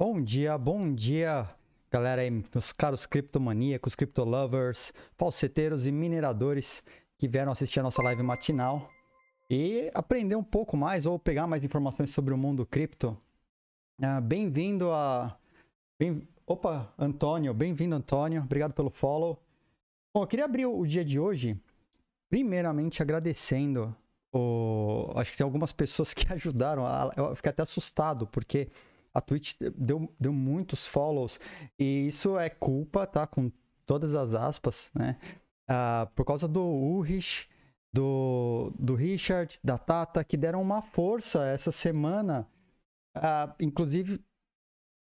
Bom dia, bom dia, galera aí, meus caros criptomaníacos, criptolovers, falseteiros e mineradores que vieram assistir a nossa live matinal e aprender um pouco mais ou pegar mais informações sobre o mundo cripto. Ah, bem-vindo a. Bem... Opa, Antônio, bem-vindo, Antônio, obrigado pelo follow. Bom, eu queria abrir o dia de hoje, primeiramente agradecendo o... Acho que tem algumas pessoas que ajudaram. Eu fiquei até assustado, porque a Twitch deu, deu muitos follows. E isso é culpa, tá? Com todas as aspas, né? Uh, por causa do Ulrich, do, do Richard, da Tata, que deram uma força essa semana. Uh, inclusive,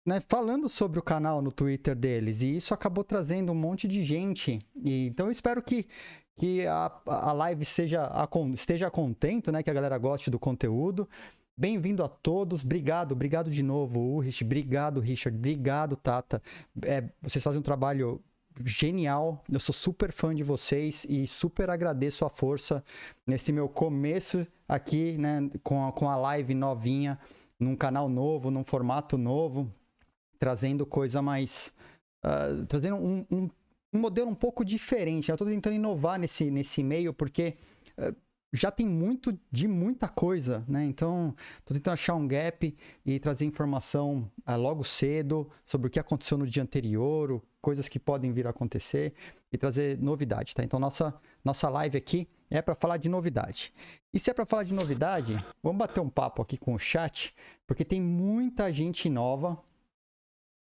né, falando sobre o canal no Twitter deles. E isso acabou trazendo um monte de gente. E, então eu espero que, que a, a live seja, a, esteja contento, né? Que a galera goste do conteúdo. Bem-vindo a todos, obrigado, obrigado de novo, Ulrich, obrigado, Richard, obrigado, Tata. É, vocês fazem um trabalho genial, eu sou super fã de vocês e super agradeço a força nesse meu começo aqui, né, com a, com a live novinha, num canal novo, num formato novo, trazendo coisa mais. Uh, trazendo um, um, um, modelo um pouco diferente. Eu estou tentando inovar nesse, nesse meio, porque. Uh, já tem muito de muita coisa, né? Então, tô tentando achar um gap e trazer informação uh, logo cedo sobre o que aconteceu no dia anterior, coisas que podem vir a acontecer e trazer novidade, tá? Então, nossa, nossa live aqui é para falar de novidade. E se é para falar de novidade, vamos bater um papo aqui com o chat, porque tem muita gente nova.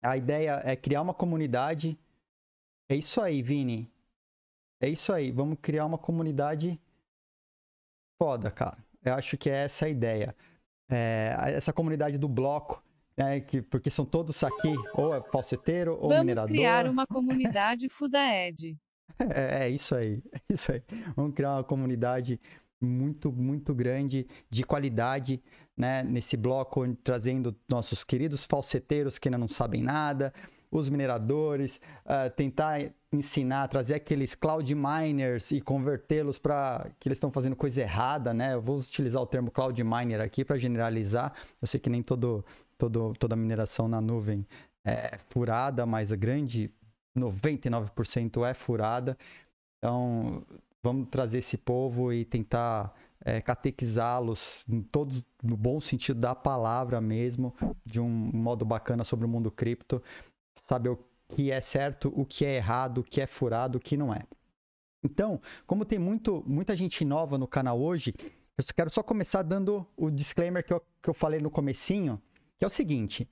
A ideia é criar uma comunidade. É isso aí, Vini. É isso aí. Vamos criar uma comunidade foda, cara. Eu acho que é essa a ideia. É, essa comunidade do bloco, né, que, porque são todos aqui, ou é falseteiro, ou Vamos minerador. Vamos criar uma comunidade Fudaed. É, é isso aí, é isso aí. Vamos criar uma comunidade muito, muito grande, de qualidade, né, nesse bloco, trazendo nossos queridos falseteiros que ainda não sabem nada, os mineradores, uh, tentar ensinar, trazer aqueles cloud miners e convertê-los para que eles estão fazendo coisa errada, né? Eu vou utilizar o termo cloud miner aqui para generalizar. Eu sei que nem todo, todo, toda mineração na nuvem é furada, mas a grande 99% é furada. Então, vamos trazer esse povo e tentar é, catequizá-los todos no bom sentido da palavra mesmo, de um modo bacana sobre o mundo cripto, saber o que é certo, o que é errado, o que é furado, o que não é. Então, como tem muito, muita gente nova no canal hoje, eu quero só começar dando o disclaimer que eu, que eu falei no comecinho, que é o seguinte,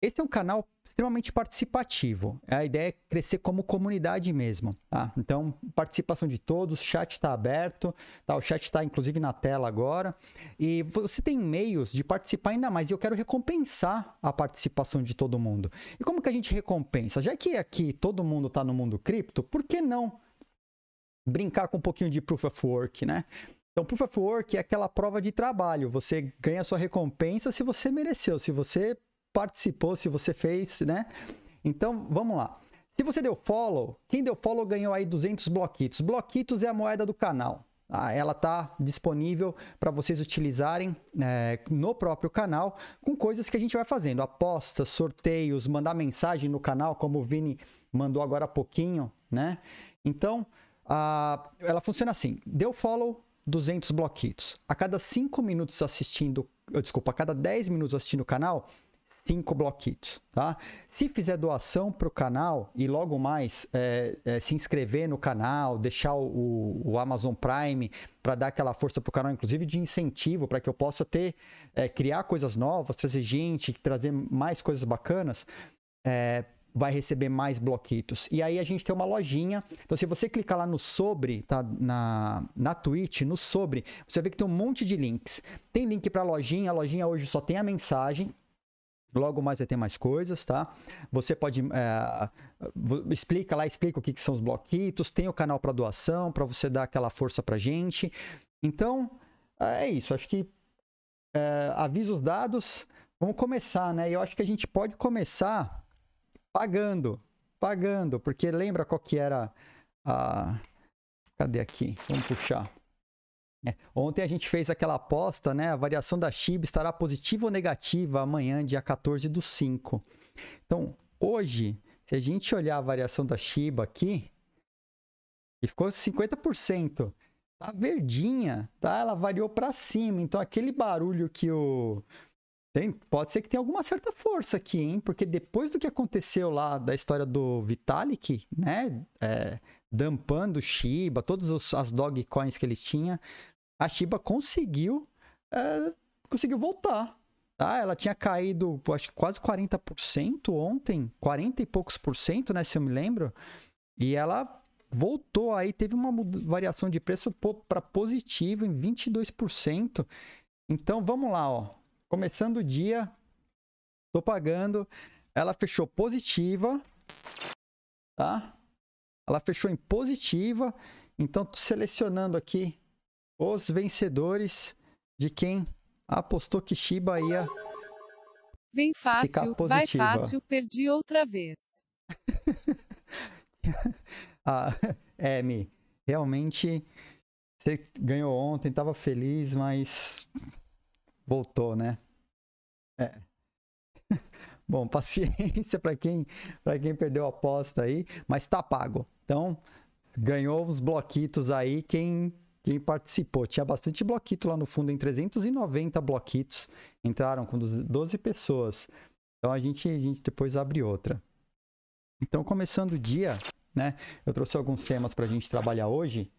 esse é um canal extremamente participativo. A ideia é crescer como comunidade mesmo. Tá? Então, participação de todos, chat está aberto, tá? o chat está inclusive na tela agora. E você tem meios de participar ainda mais. E eu quero recompensar a participação de todo mundo. E como que a gente recompensa? Já que aqui todo mundo está no mundo cripto, por que não brincar com um pouquinho de Proof of Work, né? Então, Proof of Work é aquela prova de trabalho. Você ganha sua recompensa se você mereceu, se você participou, se você fez, né? Então, vamos lá. Se você deu follow, quem deu follow ganhou aí 200 bloquitos. Bloquitos é a moeda do canal. Ah, ela está disponível para vocês utilizarem é, no próprio canal com coisas que a gente vai fazendo. Apostas, sorteios, mandar mensagem no canal, como o Vini mandou agora há pouquinho, né? Então, ah, ela funciona assim. Deu follow, 200 bloquitos. A cada 5 minutos assistindo, desculpa, a cada 10 minutos assistindo o canal, cinco bloquitos, tá? Se fizer doação para o canal e logo mais é, é, se inscrever no canal, deixar o, o Amazon Prime para dar aquela força para o canal, inclusive de incentivo para que eu possa ter é, criar coisas novas, trazer gente, trazer mais coisas bacanas, é, vai receber mais bloquitos. E aí a gente tem uma lojinha. Então, se você clicar lá no sobre, tá? Na, na Twitch, no sobre, você ver que tem um monte de links. Tem link para lojinha. A lojinha hoje só tem a mensagem. Logo mais vai ter mais coisas, tá? Você pode é, explica lá, explica o que, que são os bloquitos, tem o canal para doação, para você dar aquela força para gente. Então é isso. Acho que é, avisos dados. Vamos começar, né? Eu acho que a gente pode começar pagando, pagando, porque lembra qual que era a Cadê aqui? Vamos puxar. É. Ontem a gente fez aquela aposta, né? A variação da SHIB estará positiva ou negativa amanhã, dia 14 do 5. Então, hoje, se a gente olhar a variação da Shiba aqui, e ficou 50%, tá verdinha, tá? Ela variou para cima. Então, aquele barulho que o tem, pode ser que tenha alguma certa força aqui, hein? Porque depois do que aconteceu lá da história do Vitalik, né? É, dampando Shiba, todas as dog coins que eles tinham, a Shiba conseguiu, é, conseguiu voltar. Tá? Ela tinha caído, acho quase 40% ontem, 40 e poucos por cento, né? Se eu me lembro. E ela voltou aí, teve uma variação de preço para positivo em 22%. Então vamos lá, ó. Começando o dia, tô pagando. Ela fechou positiva, tá? Ela fechou em positiva. Então, tô selecionando aqui os vencedores de quem apostou que Shiba ia. Vem fácil, vai fácil, perdi outra vez. ah, é, Mi, realmente você ganhou ontem, tava feliz, mas Voltou, né? É. Bom, paciência para quem, para quem perdeu a aposta aí, mas tá pago. Então, ganhou os bloquitos aí quem quem participou. Tinha bastante bloquito lá no fundo, em 390 bloquitos. Entraram com 12 pessoas. Então a gente, a gente depois abre outra. Então, começando o dia, né? Eu trouxe alguns temas para a gente trabalhar hoje.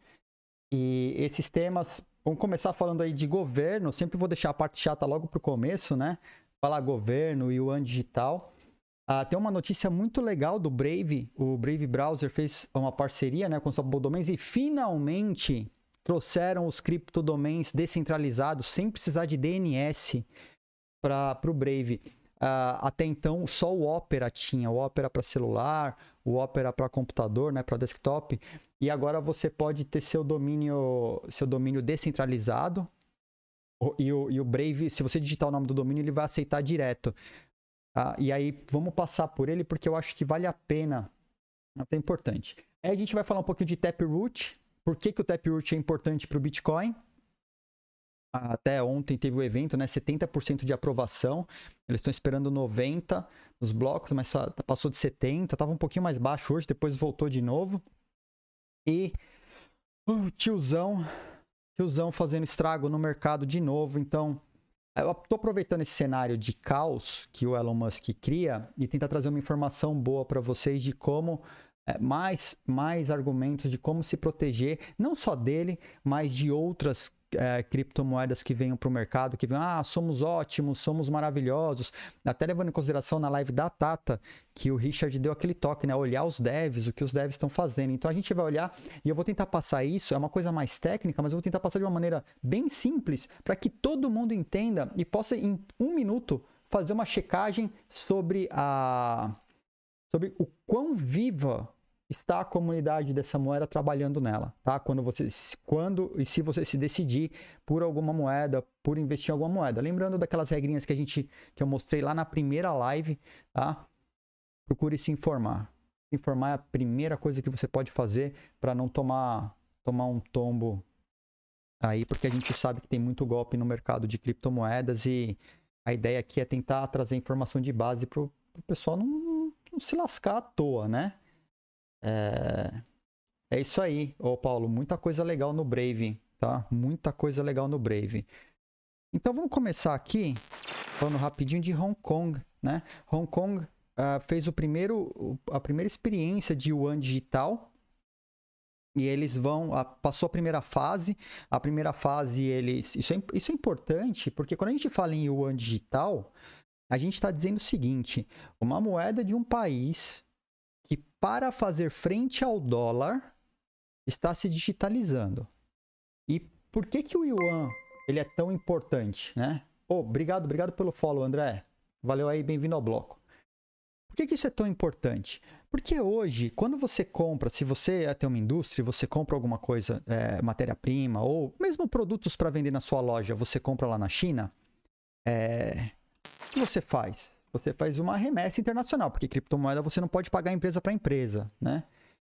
E esses temas Vamos começar falando aí de governo. Sempre vou deixar a parte chata logo para o começo, né? Falar governo e o Yuan Digital. Ah, tem uma notícia muito legal do Brave. O Brave Browser fez uma parceria né, com o Softball Domains e finalmente trouxeram os criptodomains descentralizados sem precisar de DNS para o Brave. Uh, até então, só o Opera tinha, o Opera para celular, o Opera para computador, né, para desktop. E agora você pode ter seu domínio, seu domínio descentralizado. E o, e o Brave, se você digitar o nome do domínio, ele vai aceitar direto. Uh, e aí, vamos passar por ele porque eu acho que vale a pena. Até importante. Aí a gente vai falar um pouquinho de Taproot. Por que, que o Taproot é importante para o Bitcoin? até ontem teve o evento, né? 70% de aprovação. Eles estão esperando 90 nos blocos, mas passou de 70, estava um pouquinho mais baixo hoje, depois voltou de novo. E o tiozão, tiozão fazendo estrago no mercado de novo. Então, eu estou aproveitando esse cenário de caos que o Elon Musk cria e tentar trazer uma informação boa para vocês de como mais, mais argumentos de como se proteger, não só dele, mas de outras é, criptomoedas que venham para o mercado, que venham, ah, somos ótimos, somos maravilhosos. Até levando em consideração na live da Tata, que o Richard deu aquele toque, né? Olhar os devs, o que os devs estão fazendo. Então a gente vai olhar e eu vou tentar passar isso, é uma coisa mais técnica, mas eu vou tentar passar de uma maneira bem simples para que todo mundo entenda e possa, em um minuto, fazer uma checagem sobre a. sobre o quão viva está a comunidade dessa moeda trabalhando nela, tá? Quando você, quando e se você se decidir por alguma moeda, por investir em alguma moeda. Lembrando daquelas regrinhas que a gente, que eu mostrei lá na primeira live, tá? Procure se informar. Informar é a primeira coisa que você pode fazer para não tomar, tomar um tombo aí, porque a gente sabe que tem muito golpe no mercado de criptomoedas e a ideia aqui é tentar trazer informação de base para o pessoal não, não se lascar à toa, né? É, é isso aí, ô Paulo. Muita coisa legal no Brave, tá? Muita coisa legal no Brave. Então vamos começar aqui falando rapidinho de Hong Kong, né? Hong Kong uh, fez o primeiro, a primeira experiência de Yuan digital e eles vão passou a primeira fase a primeira fase eles isso é, isso é importante porque quando a gente fala em yuan digital a gente está dizendo o seguinte uma moeda de um país que, para fazer frente ao dólar, está se digitalizando. E por que, que o yuan ele é tão importante, né? Oh, obrigado, obrigado pelo follow, André. Valeu aí, bem-vindo ao bloco. Por que, que isso é tão importante? Porque hoje, quando você compra, se você é ter uma indústria, você compra alguma coisa, é, matéria-prima, ou mesmo produtos para vender na sua loja, você compra lá na China, é, o que você faz? Você faz uma remessa internacional, porque criptomoeda você não pode pagar empresa para empresa, né?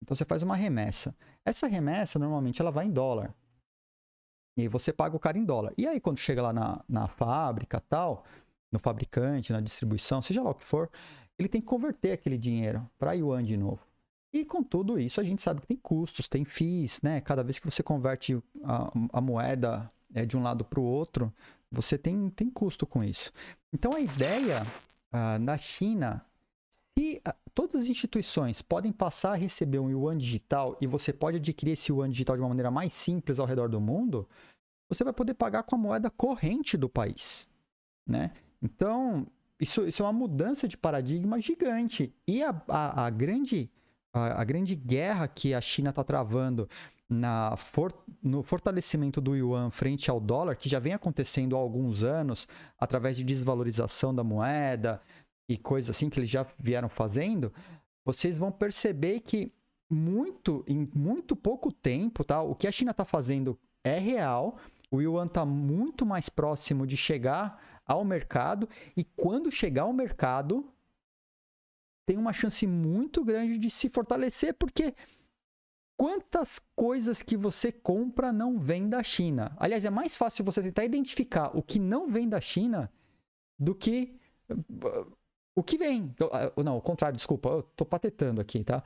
Então você faz uma remessa. Essa remessa normalmente ela vai em dólar. E você paga o cara em dólar. E aí quando chega lá na, na fábrica tal, no fabricante, na distribuição, seja lá o que for, ele tem que converter aquele dinheiro para yuan de novo. E com tudo isso, a gente sabe que tem custos, tem FIIs, né? Cada vez que você converte a, a moeda é, de um lado para o outro, você tem, tem custo com isso. Então a ideia uh, na China, se todas as instituições podem passar a receber um yuan digital e você pode adquirir esse yuan digital de uma maneira mais simples ao redor do mundo, você vai poder pagar com a moeda corrente do país, né? Então, isso, isso é uma mudança de paradigma gigante. E a, a, a grande, a, a, grande guerra que a China está travando na for, no fortalecimento do yuan frente ao dólar, que já vem acontecendo há alguns anos, através de desvalorização da moeda e coisas assim que eles já vieram fazendo, vocês vão perceber que muito, em muito pouco tempo, tá? o que a China está fazendo é real, o yuan está muito mais próximo de chegar ao mercado e quando chegar ao mercado tem uma chance muito grande de se fortalecer porque quantas coisas que você compra não vêm da China? Aliás, é mais fácil você tentar identificar o que não vem da China do que uh, o que vem. Uh, não, o contrário, desculpa, eu tô patetando aqui, tá?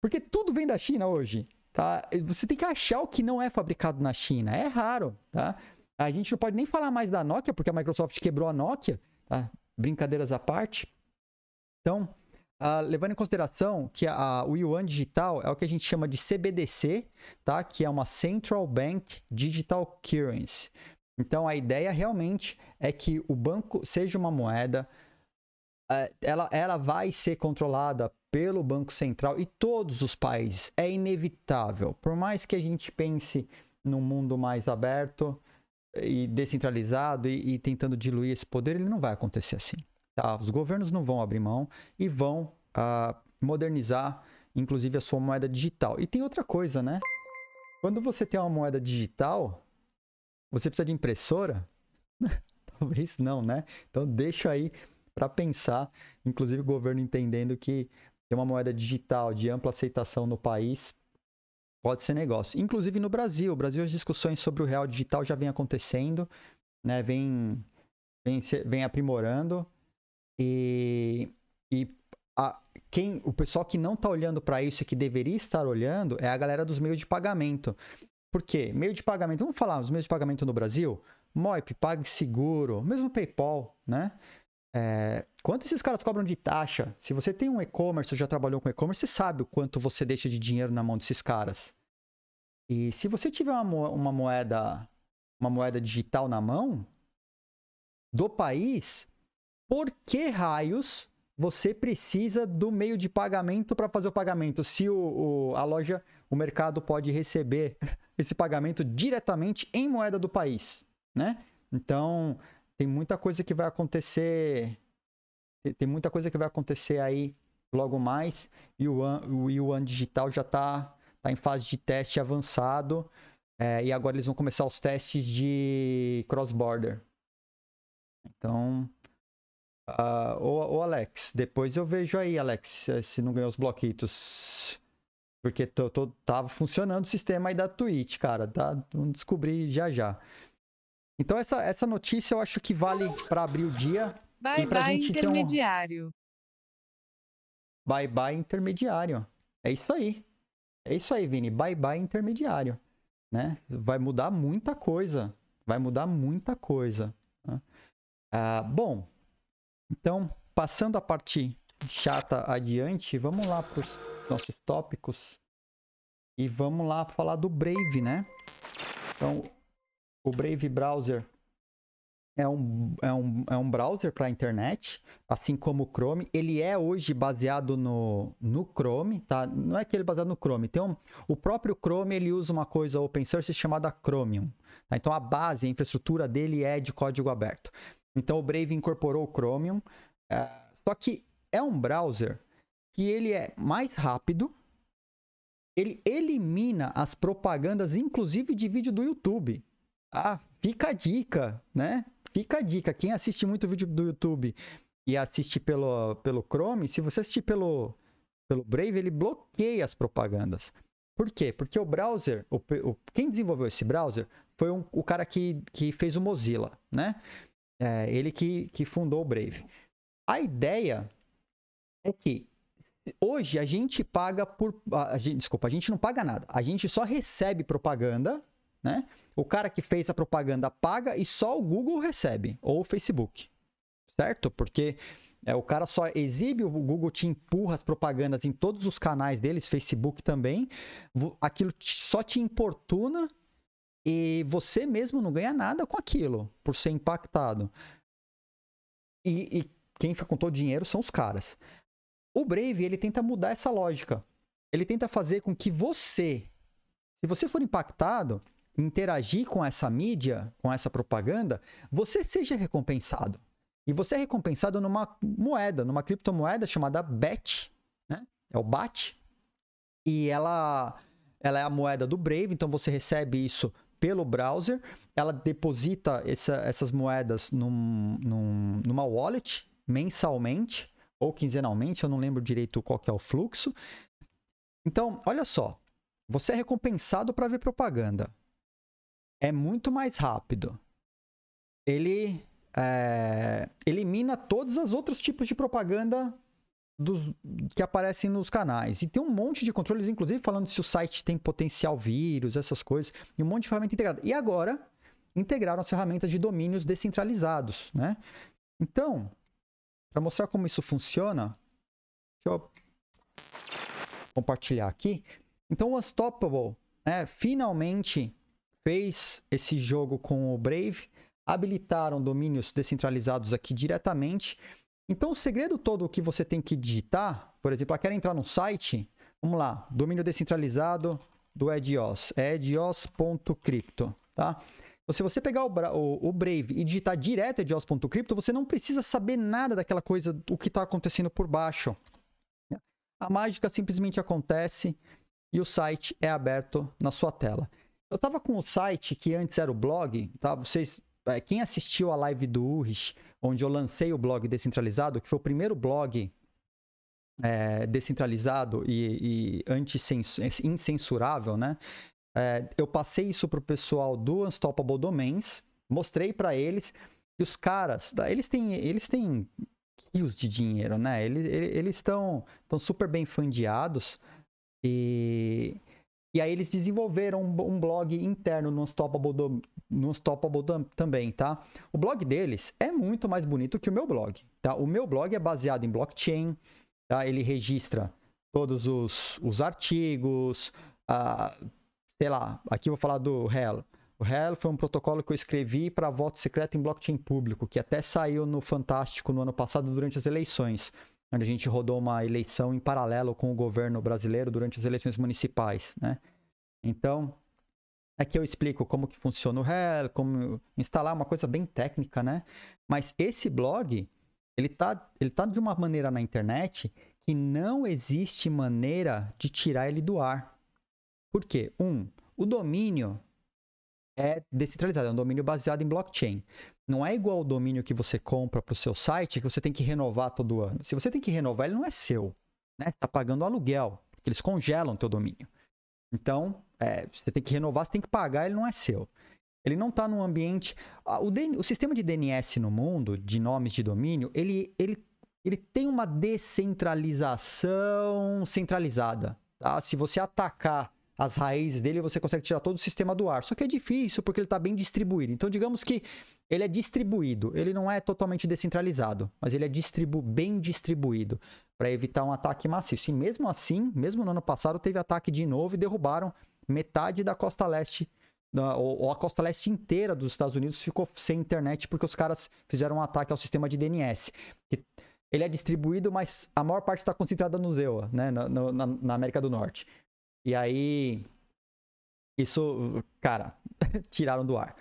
Porque tudo vem da China hoje, tá? Você tem que achar o que não é fabricado na China. É raro, tá? A gente não pode nem falar mais da Nokia, porque a Microsoft quebrou a Nokia, tá? Brincadeiras à parte. Então, uh, levando em consideração que a, o yuan digital é o que a gente chama de CBDC, tá? Que é uma Central Bank Digital Currency. Então, a ideia realmente é que o banco seja uma moeda, uh, ela, ela vai ser controlada pelo Banco Central e todos os países. É inevitável. Por mais que a gente pense num mundo mais aberto, e descentralizado e, e, tentando diluir esse poder, ele não vai acontecer assim. Tá? Os governos não vão abrir mão e vão uh, modernizar, inclusive, a sua moeda digital. E tem outra coisa, né? Quando você tem uma moeda digital, você precisa de impressora? Talvez não, né? Então deixa aí para pensar, inclusive o governo entendendo que ter uma moeda digital de ampla aceitação no país pode ser negócio. Inclusive no Brasil. No Brasil, as discussões sobre o real digital já vem acontecendo, né? Vem, vem, vem aprimorando. E, e a, quem, o pessoal que não está olhando para isso e que deveria estar olhando é a galera dos meios de pagamento. Por quê? Meio de pagamento, vamos falar dos meios de pagamento no Brasil? Moip, PagSeguro, mesmo PayPal, né? É, quanto esses caras cobram de taxa? Se você tem um e-commerce, já trabalhou com e-commerce, você sabe o quanto você deixa de dinheiro na mão desses caras. E se você tiver uma, uma moeda, uma moeda digital na mão do país, por que raios você precisa do meio de pagamento para fazer o pagamento? Se o, o, a loja, o mercado pode receber esse pagamento diretamente em moeda do país, né? Então, tem muita coisa que vai acontecer. Tem muita coisa que vai acontecer aí logo mais. E o Yuan, o Digital já está tá em fase de teste avançado. É, e agora eles vão começar os testes de cross-border. Então. Uh, Alex, depois eu vejo aí, Alex, se não ganhou os bloquitos. Porque tô, tô, tava funcionando o sistema aí da Twitch, cara. Tá? Vamos descobrir já já. Então essa, essa notícia eu acho que vale para abrir o dia. Bye bye intermediário. Um... Bye bye intermediário. É isso aí. É isso aí, Vini. Bye bye intermediário. Né? Vai mudar muita coisa. Vai mudar muita coisa. Né? Ah, bom, então, passando a parte chata adiante, vamos lá para os nossos tópicos. E vamos lá falar do Brave, né? Então, o Brave Browser é um, é um, é um browser para a internet, assim como o Chrome. Ele é hoje baseado no, no Chrome, tá? Não é que ele é baseado no Chrome. Um, o próprio Chrome ele usa uma coisa open source chamada Chromium. Tá? Então a base, a infraestrutura dele é de código aberto. Então o Brave incorporou o Chromium. É, só que é um browser que ele é mais rápido. Ele elimina as propagandas, inclusive de vídeo do YouTube. Ah, fica a dica, né? Fica a dica. Quem assiste muito vídeo do YouTube e assiste pelo, pelo Chrome, se você assistir pelo, pelo Brave, ele bloqueia as propagandas. Por quê? Porque o browser, o, o, quem desenvolveu esse browser foi um, o cara que, que fez o Mozilla, né? É, ele que, que fundou o Brave. A ideia é que hoje a gente paga por. A gente, desculpa, a gente não paga nada. A gente só recebe propaganda, né? O cara que fez a propaganda paga e só o Google recebe, ou o Facebook. Certo? Porque é, o cara só exibe, o Google te empurra as propagandas em todos os canais deles, Facebook também. Aquilo só te importuna e você mesmo não ganha nada com aquilo, por ser impactado. E, e quem fica com todo o dinheiro são os caras. O Brave, ele tenta mudar essa lógica. Ele tenta fazer com que você, se você for impactado, interagir com essa mídia, com essa propaganda, você seja recompensado. E você é recompensado numa moeda, numa criptomoeda chamada BAT, né? É o BAT. E ela, ela é a moeda do Brave, então você recebe isso pelo browser. Ela deposita essa, essas moedas num, num, numa wallet mensalmente ou quinzenalmente, eu não lembro direito qual que é o fluxo. Então, olha só, você é recompensado para ver propaganda. É muito mais rápido. Ele é, elimina todos os outros tipos de propaganda dos, que aparecem nos canais. E tem um monte de controles, inclusive falando se o site tem potencial vírus, essas coisas, e um monte de ferramenta integrada. E agora, integraram as ferramentas de domínios descentralizados, né? Então, para mostrar como isso funciona, deixa eu compartilhar aqui. Então, o Unstoppable né, finalmente fez esse jogo com o Brave, habilitaram domínios descentralizados aqui diretamente. Então, o segredo todo que você tem que digitar, por exemplo, eu quero entrar no site, vamos lá, domínio descentralizado do Edios, é edios.crypto, tá? Então, se você pegar o, o, o Brave e digitar direto edios.crypto, você não precisa saber nada daquela coisa, o que está acontecendo por baixo. A mágica simplesmente acontece e o site é aberto na sua tela. Eu estava com o site que antes era o blog, tá? Vocês, é, quem assistiu a live do Urich, onde eu lancei o blog descentralizado, que foi o primeiro blog é, descentralizado e, e incensurável, né? É, eu passei isso pro pessoal do Unstoppable Domains, mostrei para eles, e os caras, eles têm, eles têm rios de dinheiro, né? Eles estão eles super bem fundeados e, e aí eles desenvolveram um, blog interno no Unstoppable, do, no Unstoppable também, tá? O blog deles é muito mais bonito que o meu blog, tá? O meu blog é baseado em blockchain, tá? Ele registra todos os, os artigos, uh, sei lá, aqui eu vou falar do Hell. O Hell foi um protocolo que eu escrevi para voto secreto em blockchain público, que até saiu no Fantástico no ano passado durante as eleições, onde a gente rodou uma eleição em paralelo com o governo brasileiro durante as eleições municipais, né? Então, aqui eu explico como que funciona o Hell, como instalar uma coisa bem técnica, né? Mas esse blog, ele tá, ele tá de uma maneira na internet que não existe maneira de tirar ele do ar. Por quê? Um, o domínio é descentralizado, é um domínio baseado em blockchain. Não é igual o domínio que você compra para o seu site que você tem que renovar todo ano. Se você tem que renovar, ele não é seu. Né? Você está pagando aluguel, porque eles congelam o teu domínio. Então, é, você tem que renovar, você tem que pagar, ele não é seu. Ele não está num ambiente. O, DN... o, sistema de DNS no mundo, de nomes de domínio, ele, ele, ele tem uma descentralização centralizada. Tá? Se você atacar as raízes dele, você consegue tirar todo o sistema do ar. Só que é difícil porque ele está bem distribuído. Então, digamos que ele é distribuído, ele não é totalmente descentralizado, mas ele é distribu bem distribuído para evitar um ataque maciço. E mesmo assim, mesmo no ano passado, teve ataque de novo e derrubaram metade da costa leste ou a costa leste inteira dos Estados Unidos ficou sem internet porque os caras fizeram um ataque ao sistema de DNS. Ele é distribuído, mas a maior parte está concentrada no ZEUA, né, na, na, na, América do Norte. E aí, isso, cara, tiraram do ar.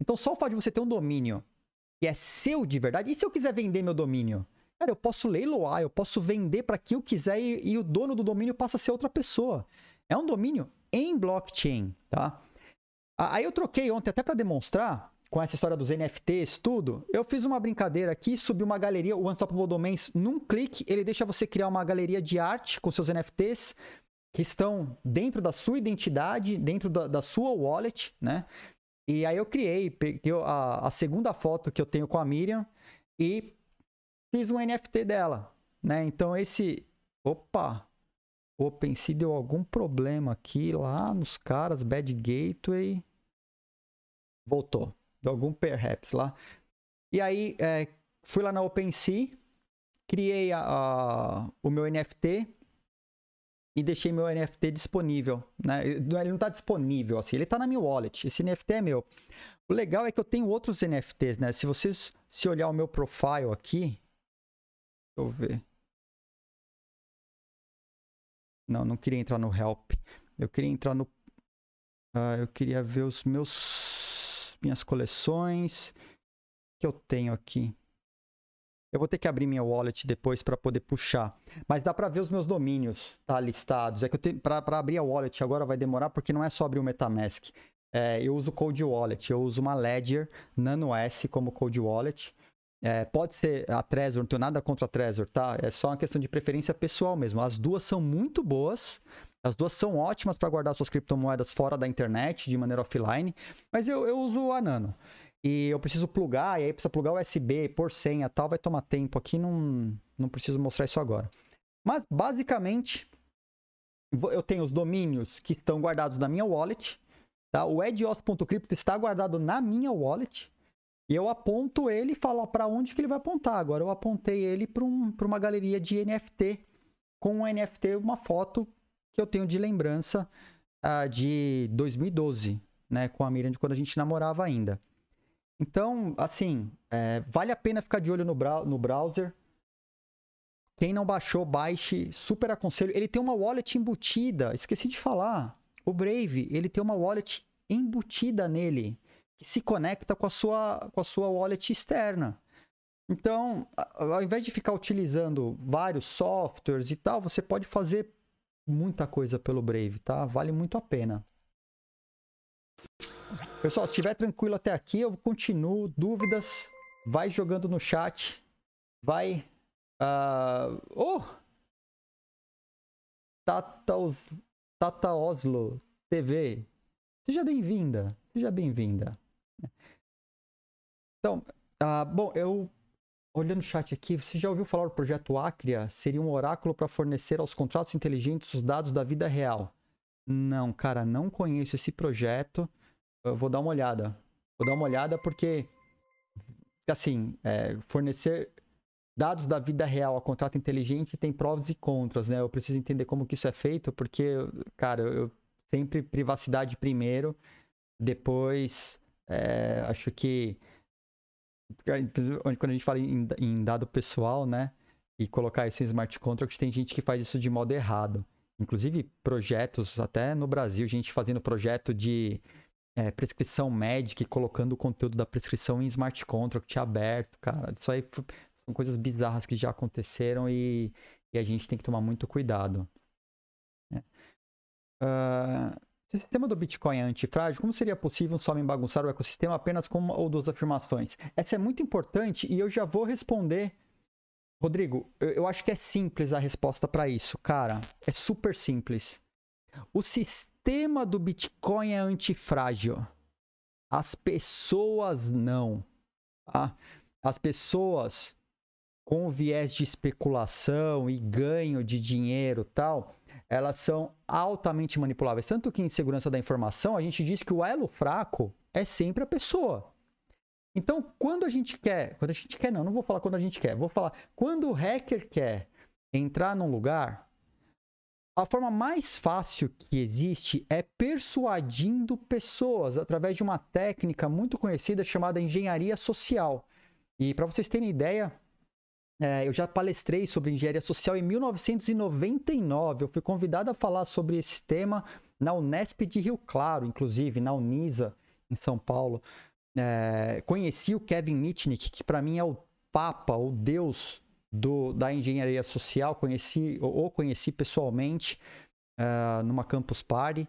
Então, só o fato de você ter um domínio que é seu de verdade, e se eu quiser vender meu domínio? Cara, eu posso leiloar, eu posso vender para quem eu quiser e, e, o dono do domínio passa a ser outra pessoa. É um domínio em blockchain, tá? Aí eu troquei ontem até para demonstrar com essa história dos NFTs, tudo. Eu fiz uma brincadeira aqui, subi uma galeria, o Unstoppable Domains, num clique, ele deixa você criar uma galeria de arte com seus NFTs, que estão dentro da sua identidade, dentro da, da sua wallet, né? E aí eu criei, peguei a, a segunda foto que eu tenho com a Miriam e fiz um NFT dela, né? Então esse, opa, OpenSea deu algum problema aqui lá nos caras, Bad Gateway, voltou, deu algum perhaps lá. E aí é, fui lá na OpenSea, criei a, a, o meu NFT e deixei meu NFT disponível. Né? Ele não está disponível assim, ele está na minha wallet. Esse NFT é meu. O legal é que eu tenho outros NFTs, né? Se vocês se olhar o meu profile aqui, deixa eu ver. Não, não queria entrar no help. Eu queria entrar no uh, eu queria ver os meus minhas coleções que eu tenho aqui. Eu vou ter que abrir minha wallet depois para poder puxar. Mas dá para ver os meus domínios, tá? Listados. É que eu tenho para abrir a wallet agora vai demorar porque não é só abrir o MetaMask. É, eu uso Cold Wallet, eu uso uma Ledger Nano S como Cold Wallet. É, pode ser a Trezor, não tenho nada contra a Trezor, tá? É só uma questão de preferência pessoal mesmo. As duas são muito boas, as duas são ótimas para guardar suas criptomoedas fora da internet, de maneira offline, mas eu, eu uso a Nano e eu preciso plugar, e aí precisa plugar USB, por senha tal, vai tomar tempo aqui, não, não preciso mostrar isso agora. Mas, basicamente, eu tenho os domínios que estão guardados na minha wallet, tá? O edios.crypto está guardado na minha wallet, e eu aponto ele e falo para onde que ele vai apontar. Agora eu apontei ele para um, uma galeria de NFT, com um NFT, uma foto que eu tenho de lembrança uh, de 2012, né? Com a Miriam de quando a gente namorava ainda. Então, assim, é, vale a pena ficar de olho no, no browser. Quem não baixou, baixe. Super aconselho. Ele tem uma wallet embutida. Esqueci de falar. O Brave, ele tem uma wallet embutida nele. Que se conecta com a sua, com a sua wallet externa. Então, ao invés de ficar utilizando vários softwares e tal, você pode fazer muita coisa pelo Brave, tá? Vale muito a pena. Pessoal, se estiver tranquilo até aqui, eu continuo. Dúvidas, vai jogando no chat. Vai. Uh... Oh! Tata. Tata Oslo TV. Seja bem-vinda. Seja bem-vinda. Então, uh, bom, eu. Olhando o chat aqui, você já ouviu falar do projeto Acria? Seria um oráculo para fornecer aos contratos inteligentes os dados da vida real. Não, cara, não conheço esse projeto eu vou dar uma olhada. Vou dar uma olhada porque, assim, é, fornecer dados da vida real a contrato inteligente tem provas e contras, né? Eu preciso entender como que isso é feito, porque, cara, eu sempre privacidade primeiro, depois é, acho que quando a gente fala em, em, dado pessoal, né? E colocar isso em smart contract, tem gente que faz isso de modo errado. Inclusive projetos, até no Brasil, gente fazendo projeto de é, prescrição médica e colocando o conteúdo da prescrição em smart contract aberto, cara. Isso aí são coisas bizarras que já aconteceram e, e a gente tem que tomar muito cuidado. Né? Uh, se o sistema do Bitcoin é antifrágil, como seria possível um homem bagunçar o ecossistema apenas com uma ou duas afirmações? Essa é muito importante e eu já vou responder. Rodrigo, eu, eu acho que é simples a resposta para isso, cara. É super simples. O sistema do Bitcoin é antifrágil. As pessoas não. Tá? As pessoas com viés de especulação e ganho de dinheiro tal, elas são altamente manipuláveis. Tanto que em segurança da informação, a gente diz que o elo fraco é sempre a pessoa. Então, quando a gente quer, quando a gente quer não, não vou falar quando a gente quer, vou falar quando o hacker quer entrar num lugar, a forma mais fácil que existe é persuadindo pessoas através de uma técnica muito conhecida chamada engenharia social. E para vocês terem ideia, é, eu já palestrei sobre engenharia social em 1999. Eu fui convidado a falar sobre esse tema na Unesp de Rio Claro, inclusive, na Unisa, em São Paulo. É, conheci o Kevin Mitnick, que para mim é o papa, o deus do, da engenharia social, conheci ou conheci pessoalmente uh, numa campus party.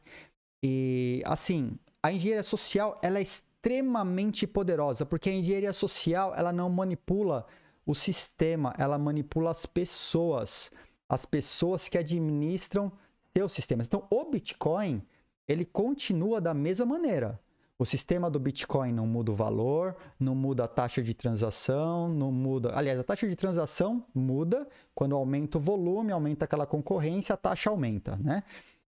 E assim, a engenharia social ela é extremamente poderosa, porque a engenharia social ela não manipula o sistema, ela manipula as pessoas, as pessoas que administram seus sistemas. Então, o Bitcoin ele continua da mesma maneira. O sistema do Bitcoin não muda o valor, não muda a taxa de transação, não muda. Aliás, a taxa de transação muda quando aumenta o volume, aumenta aquela concorrência, a taxa aumenta, né?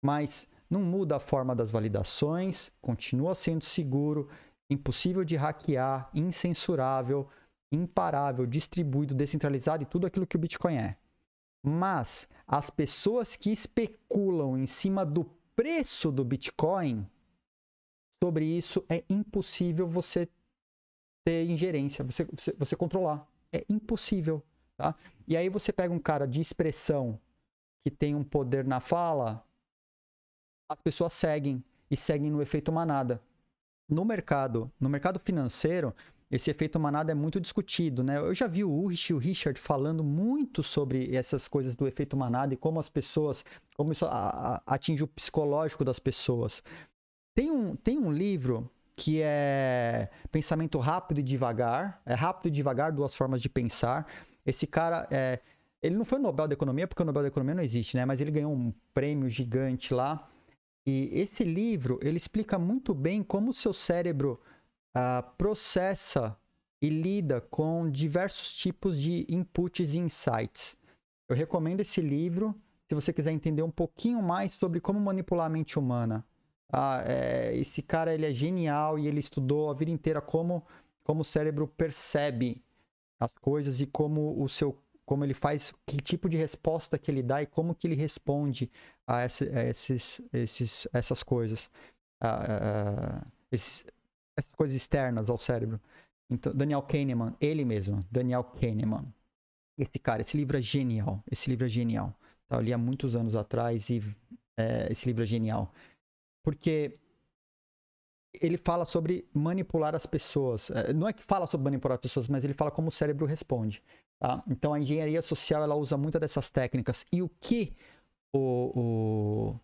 Mas não muda a forma das validações, continua sendo seguro, impossível de hackear, incensurável, imparável, distribuído, descentralizado e tudo aquilo que o Bitcoin é. Mas as pessoas que especulam em cima do preço do Bitcoin, sobre isso é impossível você ter ingerência, você, você, você controlar. É impossível. Tá? E aí você pega um cara de expressão que tem um poder na fala, as pessoas seguem e seguem no efeito manada. No mercado, no mercado financeiro, esse efeito manada é muito discutido, né? Eu já vi o Ulrich e o Richard falando muito sobre essas coisas do efeito manada e como as pessoas, como isso atinge o psicológico das pessoas. Tem um, tem um livro que é Pensamento Rápido e Devagar. É rápido e devagar, duas formas de pensar. Esse cara, é, ele não foi Nobel da Economia, porque o Nobel da Economia não existe, né? Mas ele ganhou um prêmio gigante lá. E esse livro, ele explica muito bem como o seu cérebro uh, processa e lida com diversos tipos de inputs e insights. Eu recomendo esse livro se você quiser entender um pouquinho mais sobre como manipular a mente humana. Ah, é, esse cara ele é genial e ele estudou a vida inteira como, como o cérebro percebe as coisas e como o seu como ele faz, que tipo de resposta que ele dá e como que ele responde a, esse, a esses, esses, essas coisas, a, a, esses, essas coisas externas ao cérebro. Então, Daniel Kahneman, ele mesmo, Daniel Kahneman. Esse cara, esse livro é genial. Esse livro é genial. Tá, eu li há muitos anos atrás e é, esse livro é genial. Porque ele fala sobre manipular as pessoas. É, não é que fala sobre manipular as pessoas, mas ele fala como o cérebro responde. Tá? Então a engenharia social ela usa muitas dessas técnicas. E o que o,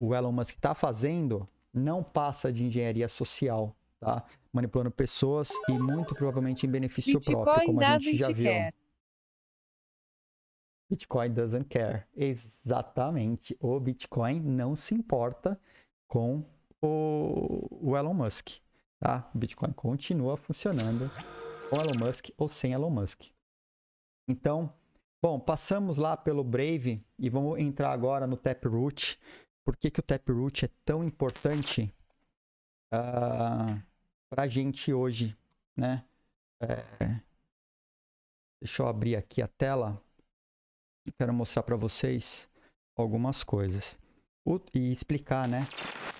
o, o Elon Musk está fazendo não passa de engenharia social, tá? Manipulando pessoas e muito provavelmente em benefício Bitcoin próprio, como a gente já viu. Care. Bitcoin doesn't care. Exatamente. O Bitcoin não se importa com o, o Elon Musk. Tá? O Bitcoin continua funcionando com Elon Musk ou sem Elon Musk. Então, bom, passamos lá pelo Brave e vamos entrar agora no Taproot. Por que, que o Taproot é tão importante uh, ah, para a gente hoje, né? É, deixa eu abrir aqui a tela quero mostrar para vocês algumas coisas o, e explicar, né,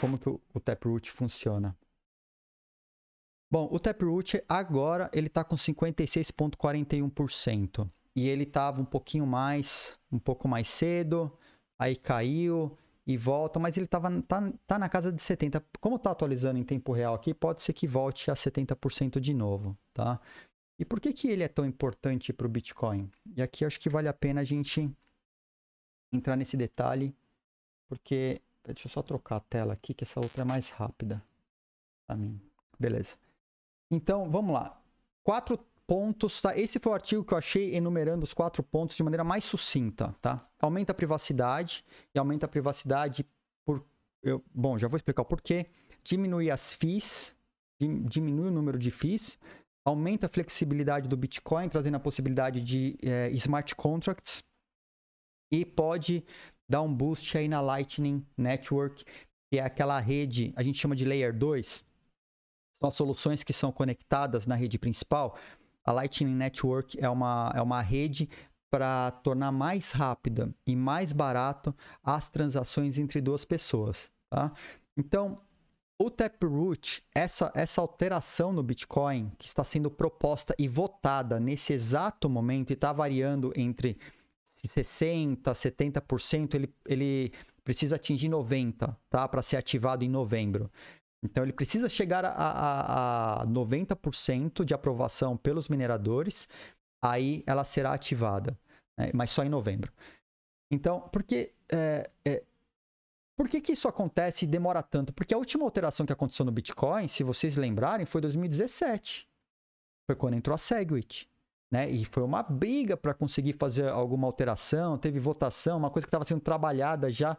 como que o, o Taproot funciona. Bom, o Taproot agora ele está com 56,41% e ele estava um pouquinho mais, um pouco mais cedo, aí caiu e volta, mas ele tava, tá, tá na casa de 70%. Como está atualizando em tempo real aqui, pode ser que volte a 70% de novo, tá? E por que, que ele é tão importante para o Bitcoin? E aqui acho que vale a pena a gente entrar nesse detalhe porque. Deixa eu só trocar a tela aqui, que essa outra é mais rápida para mim. Beleza. Então, vamos lá. Quatro pontos, tá? Esse foi o artigo que eu achei enumerando os quatro pontos de maneira mais sucinta, tá? Aumenta a privacidade e aumenta a privacidade por. Eu, bom, já vou explicar o porquê. Diminui as FIIs, diminui o número de FIIs, aumenta a flexibilidade do Bitcoin, trazendo a possibilidade de é, smart contracts e pode dá um boost aí na Lightning Network, que é aquela rede, a gente chama de Layer 2. São as soluções que são conectadas na rede principal. A Lightning Network é uma, é uma rede para tornar mais rápida e mais barato as transações entre duas pessoas. Tá? Então, o Taproot, essa, essa alteração no Bitcoin que está sendo proposta e votada nesse exato momento e está variando entre 60%, 70%, ele, ele precisa atingir 90%, tá? Para ser ativado em novembro. Então ele precisa chegar a, a, a 90% de aprovação pelos mineradores, aí ela será ativada, né? mas só em novembro. Então, por que, é, é, por que, que isso acontece e demora tanto? Porque a última alteração que aconteceu no Bitcoin, se vocês lembrarem, foi 2017. Foi quando entrou a Segwit. Né? E foi uma briga para conseguir fazer alguma alteração, teve votação, uma coisa que estava sendo trabalhada já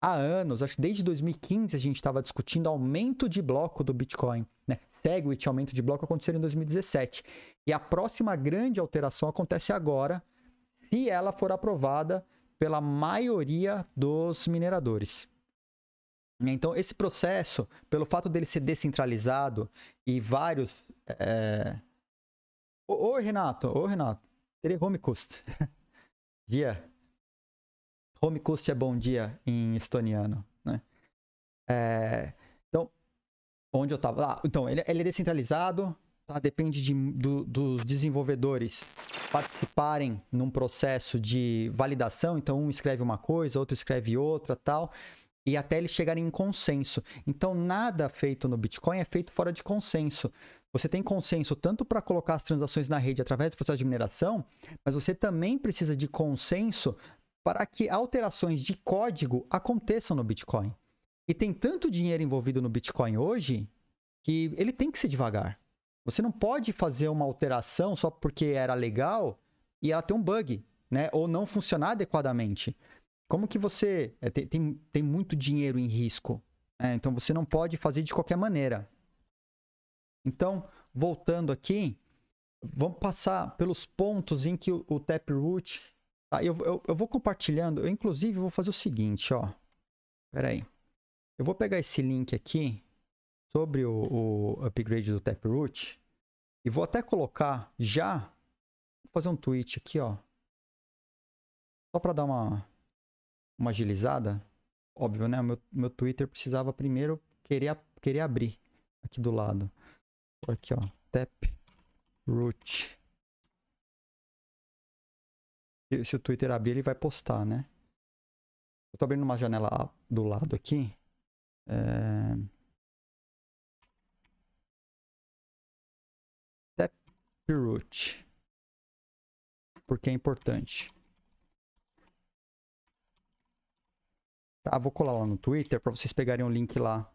há anos, acho que desde 2015 a gente estava discutindo aumento de bloco do Bitcoin. Né? Segwit, aumento de bloco, aconteceu em 2017. E a próxima grande alteração acontece agora, se ela for aprovada pela maioria dos mineradores. Então, esse processo, pelo fato dele ser descentralizado e vários. É... Oi, Renato. Oi, Renato. Teria home cost. dia. Home cost é bom dia em estoniano, né? É... Então, onde eu estava? Ah, então, ele, ele, é descentralizado, tá? depende de, do, dos desenvolvedores participarem num processo de validação. Então, um escreve uma coisa, outro escreve outra, tal e até eles chegarem em consenso. Então, nada feito no Bitcoin é feito fora de consenso. Você tem consenso tanto para colocar as transações na rede através do processo de mineração, mas você também precisa de consenso para que alterações de código aconteçam no Bitcoin. E tem tanto dinheiro envolvido no Bitcoin hoje que ele tem que ser devagar. Você não pode fazer uma alteração só porque era legal e ela ter um bug, né? Ou não funcionar adequadamente. Como que você. É, tem, tem, tem, muito dinheiro em risco. Né? Então você não pode fazer de qualquer maneira. Então, voltando aqui, vamos passar pelos pontos em que o, o Taproot. Tá? Eu, eu, eu, vou compartilhando. Eu, inclusive, vou fazer o seguinte, ó. Espera aí. Eu vou pegar esse link aqui sobre o, o upgrade do Taproot e vou até colocar já. Vou fazer um tweet aqui, ó. Só para dar uma uma agilizada, óbvio, né? Meu, meu Twitter precisava primeiro querer, querer abrir aqui do lado. Aqui, ó. Tap root. Se, o Twitter abrir, ele vai postar, né? Eu tô abrindo uma janela do lado aqui. É... Taproot. Porque é importante. Tá, vou colar lá no Twitter para vocês pegarem o link lá.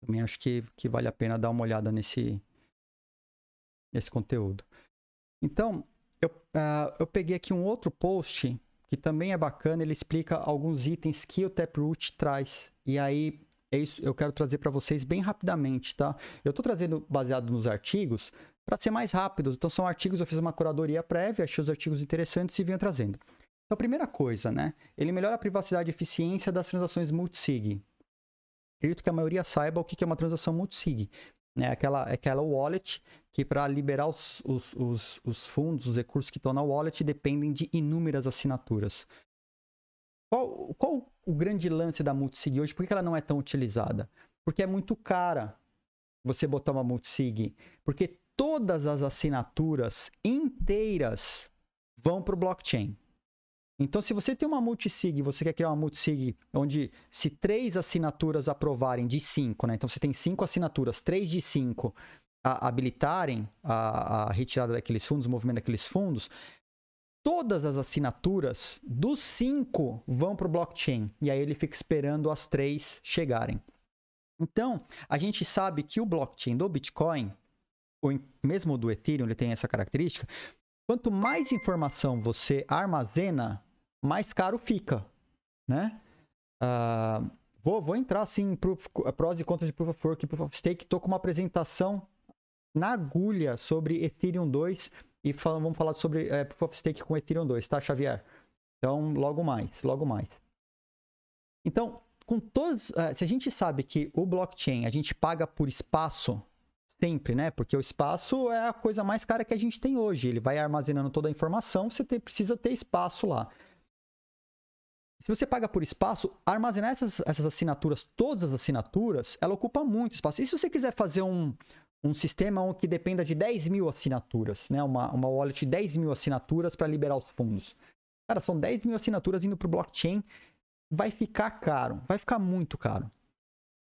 Também acho que, que vale a pena dar uma olhada nesse, nesse conteúdo. Então, eu, uh, eu peguei aqui um outro post que também é bacana. Ele explica alguns itens que o Taproot traz. E aí, é isso, eu quero trazer para vocês bem rapidamente, tá? Eu estou trazendo baseado nos artigos para ser mais rápido. Então, são artigos, eu fiz uma curadoria prévia, achei os artigos interessantes e venho trazendo. Então, primeira coisa, né? Ele melhora a privacidade e eficiência das transações multisig. Acredito que a maioria saiba o que é uma transação multisig. Né? Aquela, aquela wallet que para liberar os, os, os, os, fundos, os recursos que estão na wallet, dependem de inúmeras assinaturas. Qual, qual o grande lance da multisig hoje? Por que ela não é tão utilizada? Porque é muito cara você botar uma multisig. Porque todas as assinaturas inteiras vão para o blockchain. Então, se você tem uma multisig, você quer criar uma multisig onde se três assinaturas aprovarem de cinco, né? Então você tem cinco assinaturas, três de cinco a, habilitarem a, a retirada daqueles fundos, o movimento daqueles fundos, todas as assinaturas dos cinco vão para o blockchain. E aí ele fica esperando as três chegarem. Então, a gente sabe que o blockchain do Bitcoin, ou mesmo do Ethereum, ele tem essa característica. Quanto mais informação você armazena, mais caro fica, né? Uh, vou, vou entrar assim em prós e contras de Proof of Work e Proof of Stake. Estou com uma apresentação na agulha sobre Ethereum 2 e vamos falar sobre é, Proof of Stake com Ethereum 2, tá, Xavier? Então, logo mais, logo mais. Então, com todos, uh, se a gente sabe que o blockchain a gente paga por espaço sempre, né? Porque o espaço é a coisa mais cara que a gente tem hoje. Ele vai armazenando toda a informação, você precisa ter espaço lá. Se você paga por espaço, armazenar essas, essas assinaturas, todas as assinaturas, ela ocupa muito espaço. E se você quiser fazer um, um sistema que dependa de 10 mil assinaturas, né? uma, uma wallet de 10 mil assinaturas para liberar os fundos? Cara, são 10 mil assinaturas indo para o blockchain, vai ficar caro, vai ficar muito caro.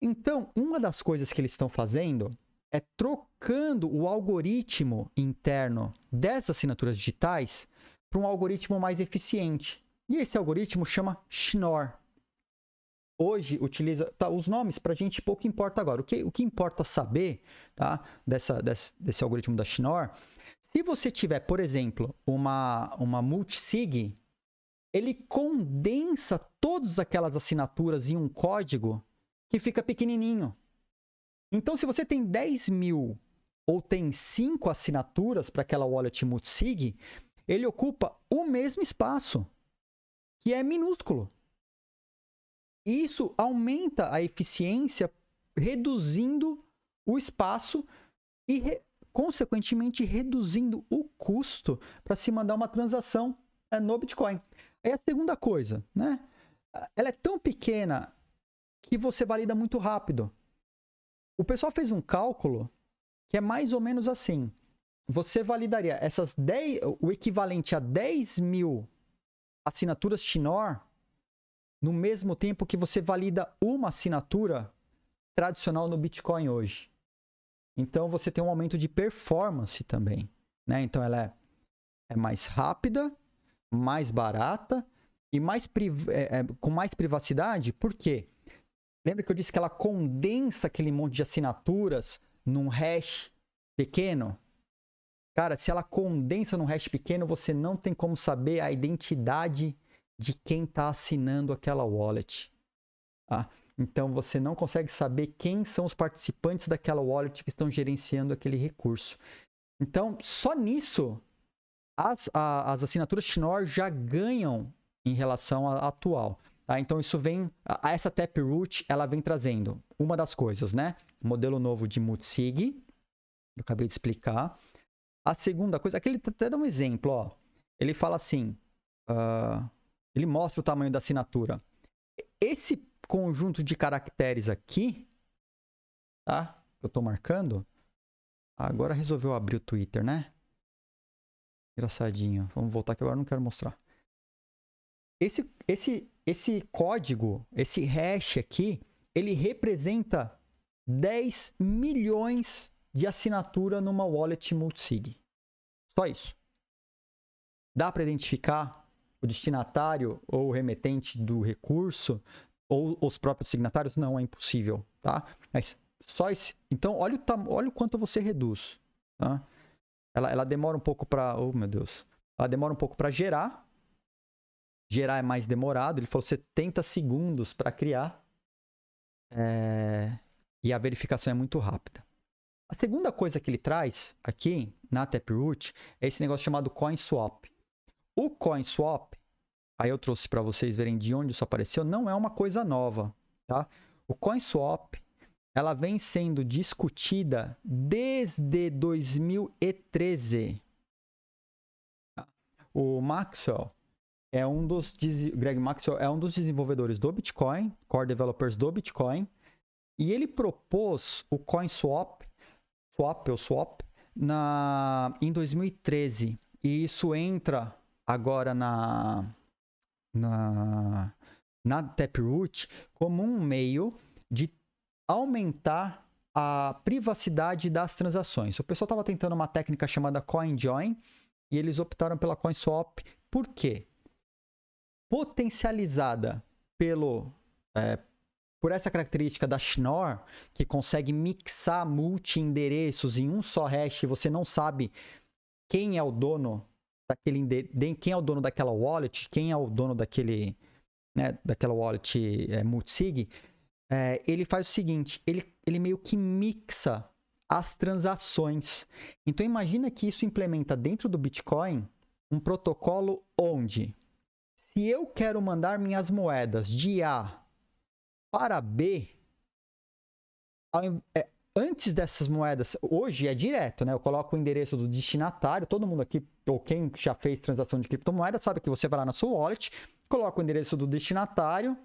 Então, uma das coisas que eles estão fazendo é trocando o algoritmo interno dessas assinaturas digitais para um algoritmo mais eficiente. E esse algoritmo chama Schnorr. Hoje utiliza tá, os nomes para a gente pouco importa agora. O que, o que importa saber tá, dessa, desse, desse algoritmo da Schnorr, se você tiver, por exemplo, uma, uma multisig, ele condensa todas aquelas assinaturas em um código que fica pequenininho. Então, se você tem 10 mil ou tem cinco assinaturas para aquela wallet multisig, ele ocupa o mesmo espaço, que é minúsculo. Isso aumenta a eficiência, reduzindo o espaço e, re, consequentemente, reduzindo o custo para se mandar uma transação é, no Bitcoin. É a segunda coisa, né? Ela é tão pequena que você valida muito rápido. O pessoal fez um cálculo que é mais ou menos assim. Você validaria essas 10, o equivalente a 10 mil assinaturas Schnorr no mesmo tempo que você valida uma assinatura tradicional no Bitcoin hoje. Então você tem um aumento de performance também. Né? Então ela é, é mais rápida mais barata e mais é, é, com mais privacidade. Por quê? Lembra que eu disse que ela condensa aquele monte de assinaturas num hash pequeno? Cara, se ela condensa num hash pequeno, você não tem como saber a identidade de quem está assinando aquela wallet. Tá? Então você não consegue saber quem são os participantes daquela wallet que estão gerenciando aquele recurso. Então, só nisso as, a, as assinaturas Schnorr já ganham em relação à atual. Tá? Então isso vem, a, essa Taproot, ela vem trazendo uma das coisas, né? Modelo novo de multisig, eu acabei de explicar. A segunda coisa, aqui ele até dá um exemplo, ó. Ele fala assim, uh, ele mostra o tamanho da assinatura. Esse conjunto de caracteres aqui, tá? Que eu estou marcando, agora resolveu abrir o Twitter, né? Engraçadinho. Vamos voltar que agora não quero mostrar. Esse, esse, esse código, esse hash aqui, ele representa 10 milhões de assinatura numa wallet multisig. Só isso. Dá para identificar o destinatário ou o remetente do recurso ou os próprios signatários? Não, é impossível, tá? Mas só esse. Então, olha o, olha o quanto você reduz, tá? Ela, ela demora um pouco para. Oh, meu Deus. Ela demora um pouco para gerar. Gerar é mais demorado. Ele falou 70 segundos para criar. É... E a verificação é muito rápida. A segunda coisa que ele traz aqui na Taproot é esse negócio chamado CoinSwap. O CoinSwap, aí eu trouxe para vocês verem de onde isso apareceu, não é uma coisa nova, tá? O CoinSwap ela vem sendo discutida desde 2013. O Maxwell é um dos Greg Maxwell é um dos desenvolvedores do Bitcoin, core developers do Bitcoin, e ele propôs o CoinSwap, swap ou swap, na em 2013. E isso entra agora na na na Taproot como um meio de aumentar a privacidade das transações. O pessoal estava tentando uma técnica chamada CoinJoin e eles optaram pela CoinSwap. Por quê? Potencializada pelo é, por essa característica da Schnorr, que consegue mixar multi-endereços em um só hash, você não sabe quem é o dono daquele quem é o dono daquela wallet, quem é o dono daquele, né, daquela wallet é, multisig, é, ele faz o seguinte, ele, ele meio que mixa as transações. Então imagina que isso implementa dentro do Bitcoin um protocolo onde se eu quero mandar minhas moedas de A para B, é, antes dessas moedas, hoje é direto, né? Eu coloco o endereço do destinatário, todo mundo aqui, ou quem já fez transação de criptomoeda, sabe que você vai lá na sua wallet, coloca o endereço do destinatário,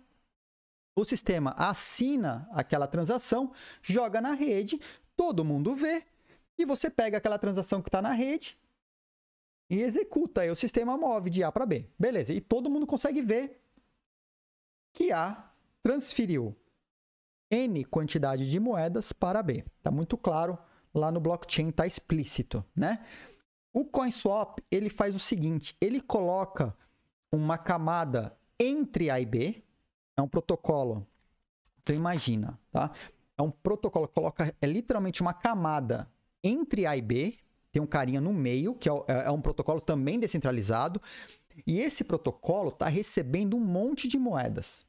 o sistema assina aquela transação, joga na rede, todo mundo vê, e você pega aquela transação que está na rede e executa. Aí o sistema move de A para B. Beleza. E todo mundo consegue ver que A transferiu N quantidade de moedas para B. Está muito claro lá no blockchain, está explícito, né? O CoinSwap ele faz o seguinte: ele coloca uma camada entre A e B, é um protocolo. Então imagina, tá? É um protocolo coloca é literalmente uma camada entre A e B, tem um carinha no meio, que é, é, é um protocolo também descentralizado, e esse protocolo está recebendo um monte de moedas.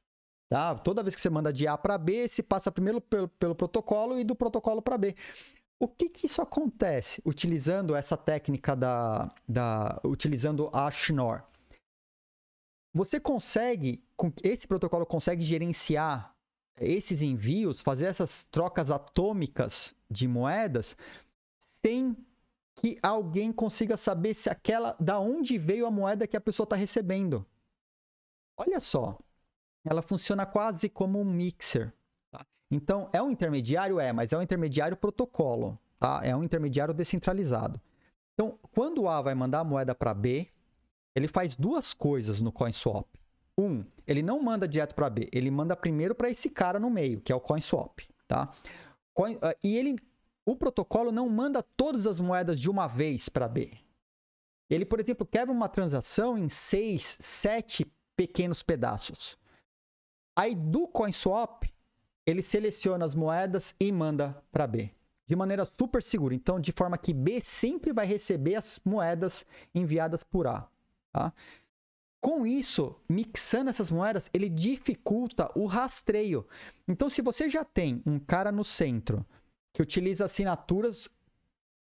Tá? Toda vez que você manda de A para B, se passa primeiro pelo, pelo protocolo e do protocolo para B. O que, que isso acontece utilizando essa técnica da, da utilizando a Schnorr? Você consegue, esse protocolo consegue gerenciar esses envios, fazer essas trocas atômicas de moedas sem que alguém consiga saber se aquela da onde veio a moeda que a pessoa está recebendo. Olha só, ela funciona quase como um mixer. Tá? Então, é um intermediário? É, mas é um intermediário protocolo. Tá? É um intermediário descentralizado. Então, quando A vai mandar a moeda para B, ele faz duas coisas no CoinSwap. Um, ele não manda direto para B, ele manda primeiro para esse cara no meio, que é o CoinSwap. Tá? Coin, uh, e ele, o protocolo não manda todas as moedas de uma vez para B. Ele, por exemplo, quebra uma transação em seis, sete pequenos pedaços. Aí do CoinSwap, ele seleciona as moedas e manda para B. De maneira super segura. Então, de forma que B sempre vai receber as moedas enviadas por A. Tá? Com isso, mixando essas moedas, ele dificulta o rastreio. Então, se você já tem um cara no centro que utiliza assinaturas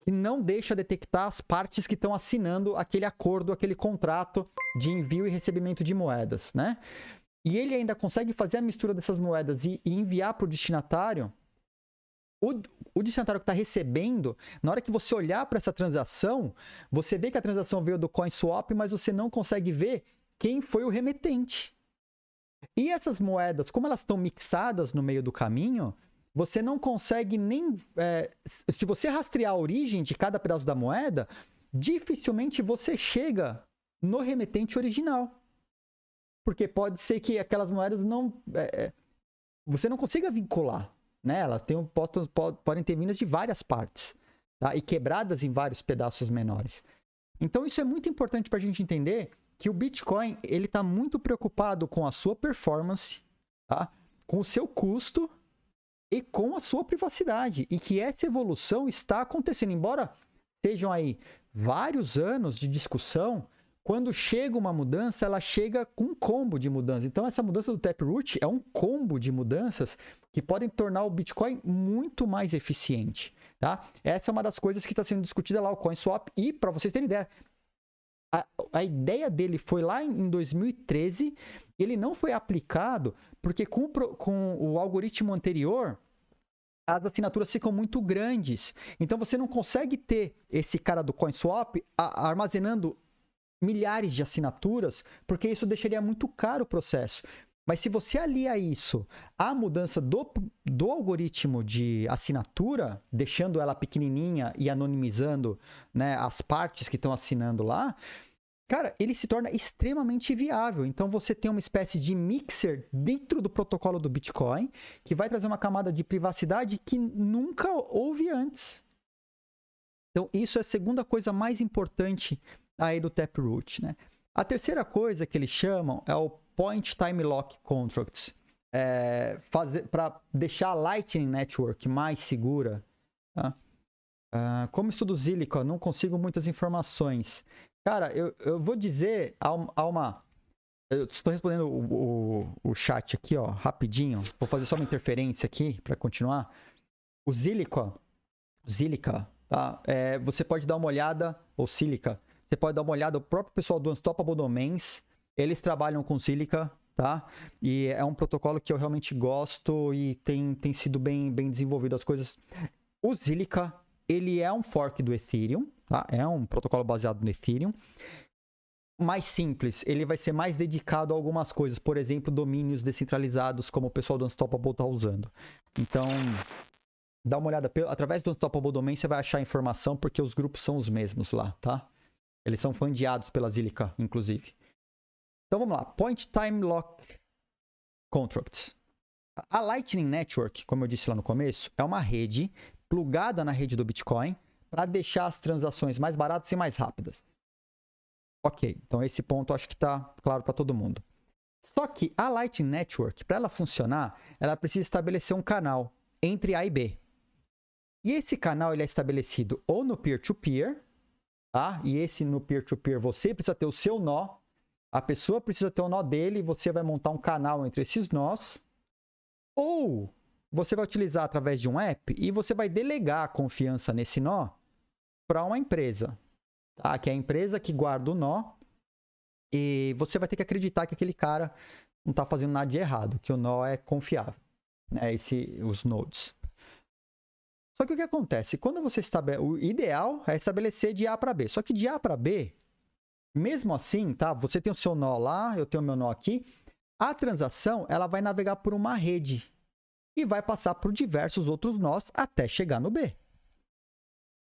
e não deixa detectar as partes que estão assinando aquele acordo, aquele contrato de envio e recebimento de moedas, né? E ele ainda consegue fazer a mistura dessas moedas e, e enviar para o destinatário, o, destinatário que está recebendo, na hora que você olhar para essa transação, você vê que a transação veio do CoinSwap, mas você não consegue ver quem foi o remetente. E essas moedas, como elas estão mixadas no meio do caminho, você não consegue nem. É, se você rastrear a origem de cada pedaço da moeda, dificilmente você chega no remetente original. Porque pode ser que aquelas moedas não. É, é você não consiga vincular. Né? Ela tem, pode, pode, podem ter vindas de várias partes. Tá? E quebradas em vários pedaços menores. Então isso é muito importante para a gente entender que o Bitcoin ele está muito preocupado com a sua performance, tá? com o seu custo e com a sua privacidade. E que essa evolução está acontecendo. Embora sejam aí vários anos de discussão, quando chega uma mudança, ela chega com um combo de mudanças. Então, essa mudança do Taproot é um combo de mudanças que podem tornar o Bitcoin muito mais eficiente. Tá? Essa é uma das coisas que está sendo discutida lá, o CoinSwap. E, para vocês terem ideia, a, a, ideia dele foi lá em 2013, ele não foi aplicado porque com, com o algoritmo anterior, as assinaturas ficam muito grandes. Então você não consegue ter esse cara do CoinSwap armazenando milhares de assinaturas, porque isso deixaria muito caro o processo. Mas se você alia isso à mudança do, do algoritmo de assinatura, deixando ela pequenininha e anonimizando né, as partes que estão assinando lá, cara, ele se torna extremamente viável. Então você tem uma espécie de mixer dentro do protocolo do Bitcoin que vai trazer uma camada de privacidade que nunca houve antes. Então, isso é a segunda coisa mais importante aí do Taproot, né? A terceira coisa que eles chamam é o Point Time Lock Contracts. É, para deixar a Lightning Network mais segura. Tá? Uh, como estudo Zilica, não consigo muitas informações. Cara, eu, eu vou dizer há uma. Eu estou respondendo o, o, o, chat aqui, ó, rapidinho. Vou fazer só uma interferência aqui para continuar. O Zilica, Zilica, tá? É, você pode dar uma olhada, ou Silica, você pode dar uma olhada, o próprio pessoal do Unstoppable Domains, eles trabalham com Silica, tá? E é um protocolo que eu realmente gosto e tem, tem sido bem, bem desenvolvido as coisas. O Silica, ele é um fork do Ethereum, tá? É um protocolo baseado no Ethereum. Mais simples, ele vai ser mais dedicado a algumas coisas, por exemplo, domínios descentralizados, como o pessoal do Unstoppable está usando. Então, dá uma olhada, através do Unstoppable Domain você vai achar informação, porque os grupos são os mesmos lá, tá? Eles são fundeados pela Zilliqa, inclusive. Então vamos lá. Point Time Lock Contracts. A Lightning Network, como eu disse lá no começo, é uma rede plugada na rede do Bitcoin para deixar as transações mais baratas e mais rápidas. Ok, então esse ponto acho que está claro para todo mundo. Só que a Lightning Network, para ela funcionar, ela precisa estabelecer um canal entre A e B. E esse canal ele é estabelecido ou no peer-to-peer, -peer, tá? E esse no peer-to-peer -peer, você precisa ter o seu nó, a pessoa precisa ter o nó dele, e você vai montar um canal entre esses nós. Ou você vai utilizar através de um app e você vai delegar a confiança nesse nó para uma empresa, tá? Que é a empresa que guarda o nó e você vai ter que acreditar que aquele cara não está fazendo nada de errado, que o nó é confiável, né? Esse, os nodes. Só que o que acontece? Quando você estabelece. O ideal é estabelecer de A para B. Só que de A para B, mesmo assim, tá? Você tem o seu nó lá, eu tenho o meu nó aqui. A transação ela vai navegar por uma rede e vai passar por diversos outros nós até chegar no B.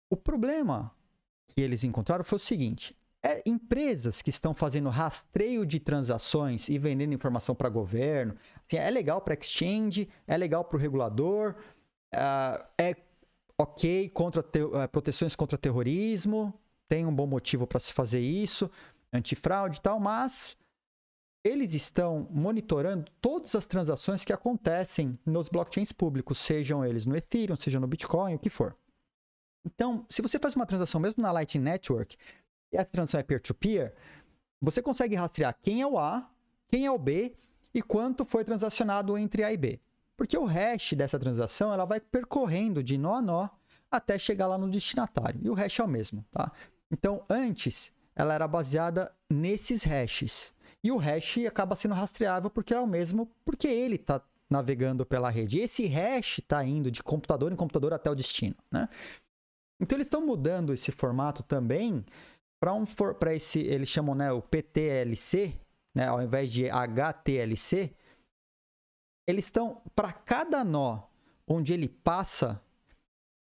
O problema que eles encontraram foi o seguinte: é, empresas que estão fazendo rastreio de transações e vendendo informação para governo, assim, é legal para exchange, é legal para o regulador, uh, é ok contra uh, proteções contra terrorismo, tem um bom motivo para se fazer isso, antifraude e tal, mas eles estão monitorando todas as transações que acontecem nos blockchains públicos, sejam eles no Ethereum, seja no Bitcoin, o que for. Então, se você faz uma transação mesmo na Lightning Network, e essa transação é peer-to-peer, -peer, você consegue rastrear quem é o A, quem é o B e quanto foi transacionado entre A e B. Porque o hash dessa transação ela vai percorrendo de nó a nó até chegar lá no destinatário. E o hash é o mesmo, tá? Então, antes, ela era baseada nesses hashes. E o hash acaba sendo rastreável porque é o mesmo, porque ele está navegando pela rede. E esse hash está indo de computador em computador até o destino, né? Então eles estão mudando esse formato também para um para esse eles chamam né o PTLC, né, ao invés de HTLC, eles estão para cada nó onde ele passa,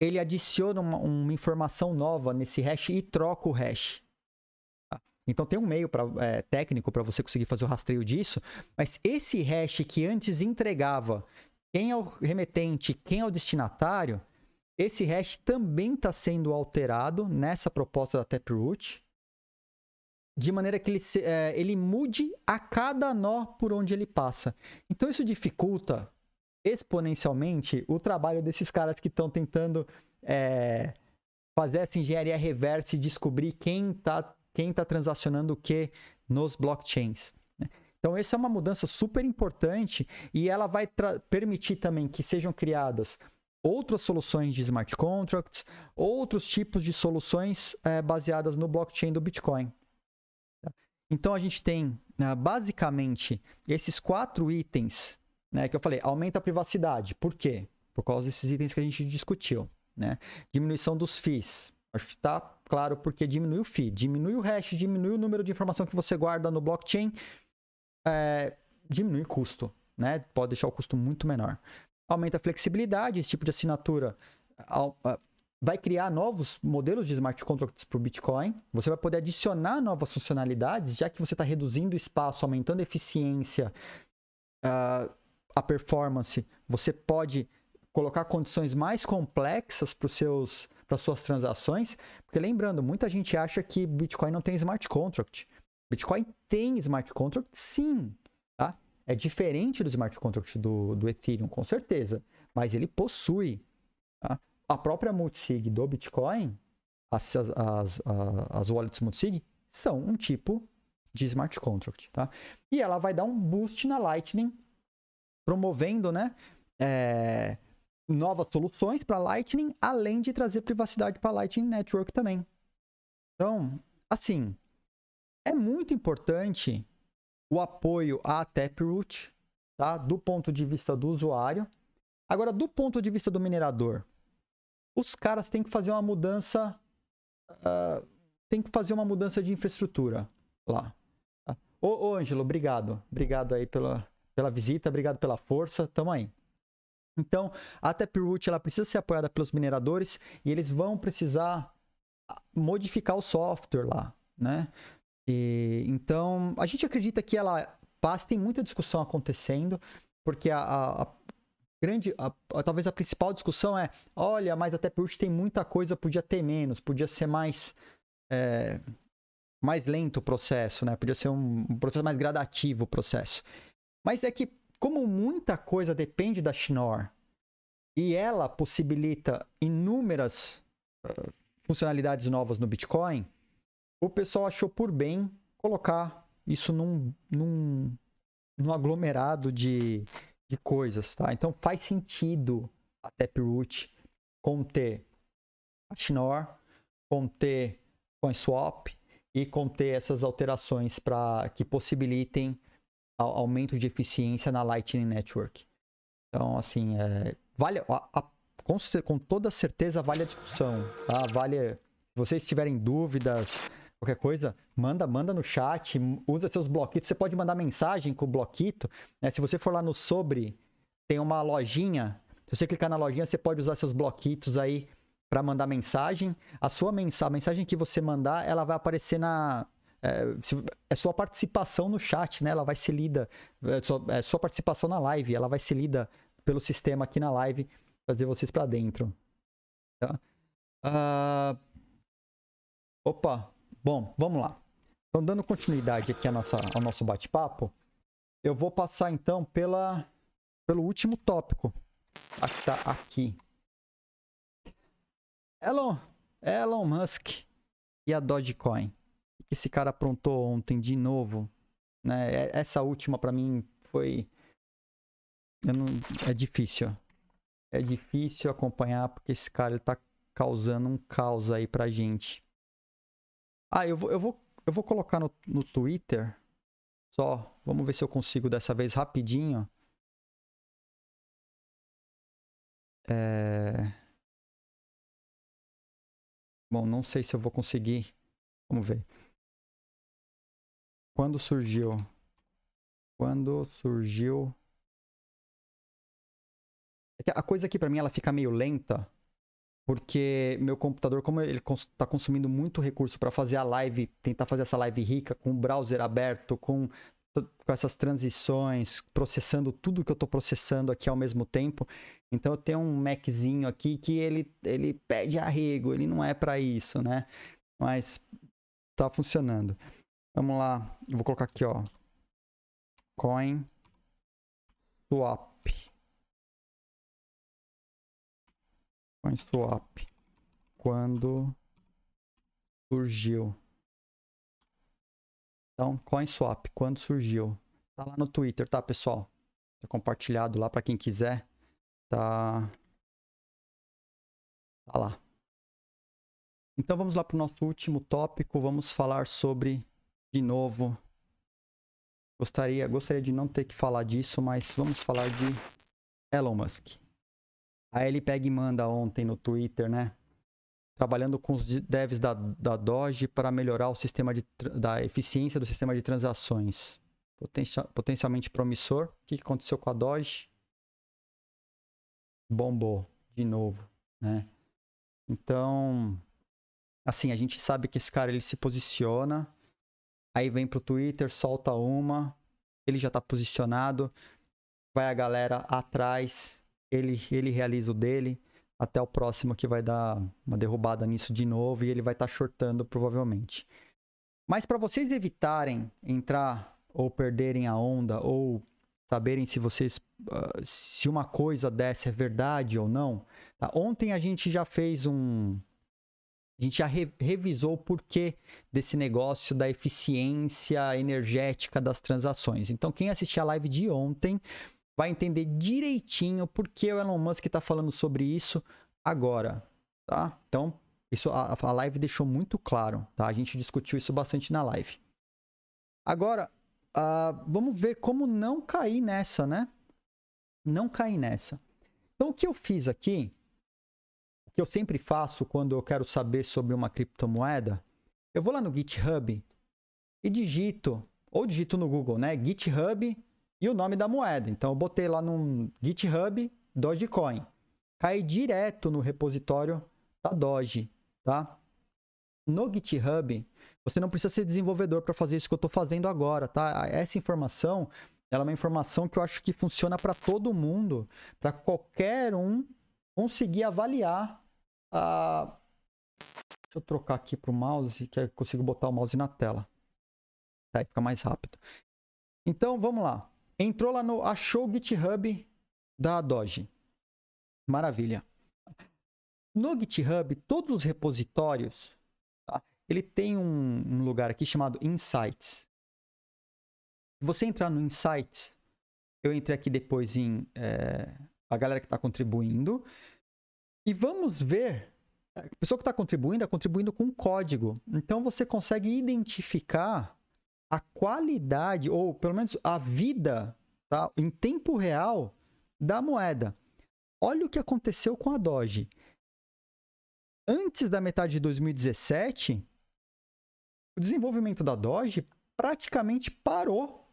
ele adiciona uma, uma informação nova nesse hash e troca o hash. Tá? Então tem um meio pra, é, técnico para você conseguir fazer o rastreio disso, mas esse hash que antes entregava quem é o remetente, quem é o destinatário, esse hash também está sendo alterado nessa proposta da Taproot, de maneira que ele, se, é, ele mude a cada nó por onde ele passa. Então isso dificulta exponencialmente o trabalho desses caras que estão tentando é, fazer essa engenharia reversa e descobrir quem está quem tá transacionando o que nos blockchains. Né? Então, isso é uma mudança super importante e ela vai permitir também que sejam criadas outras soluções de smart contracts, outros tipos de soluções é, baseadas no blockchain do Bitcoin. Então a gente tem né, basicamente esses quatro itens né, que eu falei, aumenta a privacidade. Por quê? Por causa desses itens que a gente discutiu. Né? Diminuição dos FIIs. Acho que está claro porque diminui o FII, diminui o hash, diminui o número de informação que você guarda no blockchain, é, diminui o custo, né? Pode deixar o custo muito menor aumenta a flexibilidade, esse tipo de assinatura vai criar novos modelos de smart contracts para o Bitcoin. Você vai poder adicionar novas funcionalidades, já que você está reduzindo o espaço, aumentando a eficiência, uh, a performance. Você pode colocar condições mais complexas para seus para suas transações, porque lembrando, muita gente acha que Bitcoin não tem smart contract. Bitcoin tem smart contract, sim, tá? é diferente do smart contract do, do Ethereum, com certeza, mas ele possui. A própria multisig do Bitcoin, as, as, as, as wallets multisig, são um tipo de smart contract. Tá? E ela vai dar um boost na Lightning, promovendo né, é, novas soluções para Lightning, além de trazer privacidade para Lightning Network também. Então, assim, é muito importante o apoio à Taproot, tá? do ponto de vista do usuário. Agora, do ponto de vista do minerador, os caras têm que fazer uma mudança. Uh, tem que fazer uma mudança de infraestrutura lá. Tá? Ô, ô Ângelo, obrigado. Obrigado aí pela, pela visita, obrigado pela força. Tamo aí. Então, a Taproot ela precisa ser apoiada pelos mineradores e eles vão precisar modificar o software lá, né? E, então, a gente acredita que ela passa, tem muita discussão acontecendo, porque a, a grande, a, talvez a principal discussão é, olha, mas até por tem muita coisa, podia ter menos, podia ser mais, é, mais lento o processo, né? Podia ser um, um processo mais gradativo o processo. Mas é que, como muita coisa depende da Schnorr, e ela possibilita inúmeras uh, funcionalidades novas no Bitcoin, o pessoal achou por bem colocar isso num, num, num aglomerado de, de coisas, tá? Então faz sentido a Taproot conter a Schnorr, conter CoinSwap e conter essas alterações para que possibilitem aumento de eficiência na Lightning Network. Então, assim, é, vale a, a, com, com, toda certeza vale a discussão, tá? Vale. Se vocês tiverem dúvidas, qualquer coisa, manda, manda no chat, usa seus bloquitos. Você pode mandar mensagem com o bloquito. Né? Se você for lá no sobre, tem uma lojinha. Se você clicar na lojinha, você pode usar seus bloquitos aí para mandar mensagem. A sua mensagem, a mensagem que você mandar, ela vai aparecer na é, é sua participação no chat, né? Ela vai ser lida, é sua, é sua participação na live, ela vai ser lida pelo sistema aqui na live, trazer vocês para dentro. Tá? Uh... Opa, bom, vamos lá. Então, dando continuidade aqui nossa, ao nosso bate-papo, eu vou passar então pela, pelo último tópico. Que tá aqui. Elon, Elon Musk e a Dogecoin. O que esse cara aprontou ontem de novo? Né? Essa última para mim foi. Não... É difícil. É difícil acompanhar porque esse cara ele tá causando um caos aí pra gente. Ah, eu vou, eu vou, eu vou colocar no, no Twitter. Só. Vamos ver se eu consigo dessa vez rapidinho. É... Bom, não sei se eu vou conseguir. Vamos ver. Quando surgiu? Quando surgiu? É a coisa aqui para mim ela fica meio lenta, porque meu computador, como ele está consumindo muito recurso para fazer a live, tentar fazer essa live rica com o browser aberto, com com essas transições, processando tudo que eu estou processando aqui ao mesmo tempo. Então eu tenho um Maczinho aqui que ele, ele pede arrego, ele não é para isso, né? Mas tá funcionando. Vamos lá, eu vou colocar aqui, ó. Coin swap. Coin swap. Quando surgiu. Então, CoinSwap, quando surgiu? Tá lá no Twitter, tá, pessoal? Tá compartilhado lá para quem quiser. Tá Tá lá. Então vamos lá para o nosso último tópico. Vamos falar sobre, de novo, gostaria, gostaria de não ter que falar disso, mas vamos falar de Elon Musk. Aí ele pega e manda ontem no Twitter, né? trabalhando com os devs da, da Doge para melhorar o sistema de, da eficiência do sistema de transações. Potencial, potencialmente promissor. O que aconteceu com a Doge? Bombou de novo, né? Então, assim, a gente sabe que esse cara ele se posiciona, aí vem pro Twitter, solta uma, ele já está posicionado, vai a galera atrás, ele, ele realiza o dele até o próximo que vai dar uma derrubada nisso de novo e ele vai estar tá shortando provavelmente. Mas para vocês evitarem entrar ou perderem a onda ou saberem se vocês uh, se uma coisa dessa é verdade ou não, tá? ontem a gente já fez um a gente já re revisou o porquê desse negócio da eficiência energética das transações. Então, quem assistiu a live de ontem vai entender direitinho por que o Elon Musk está falando sobre isso agora, tá? Então, isso a, a live deixou muito claro, tá? A gente discutiu isso bastante na live. Agora, uh, vamos ver como não cair nessa, né? Não cair nessa. Então, o que eu fiz aqui, o que eu sempre faço quando eu quero saber sobre uma criptomoeda, eu vou lá no GitHub e digito, ou digito no Google, né? GitHub e o nome da moeda. Então eu botei lá no GitHub Dogecoin. Cai direto no repositório da Doge, tá? No GitHub, você não precisa ser desenvolvedor para fazer isso que eu estou fazendo agora, tá? Essa informação, ela é uma informação que eu acho que funciona para todo mundo, para qualquer um conseguir avaliar a Deixa eu trocar aqui para o mouse, que eu consigo botar o mouse na tela. Aí fica mais rápido. Então, vamos lá entrou lá no achou o GitHub da Doge. Maravilha. No GitHub, todos os repositórios, tá? ele tem um, um, lugar aqui chamado Insights. Se você entrar no Insights, eu entrei aqui depois em é, a galera que está contribuindo. E vamos ver. A pessoa que está contribuindo está contribuindo com código. Então você consegue identificar a qualidade, ou pelo menos a vida, tá? em tempo real, da moeda. Olha o que aconteceu com a Doge antes da metade de 2017, o desenvolvimento da Doge praticamente parou.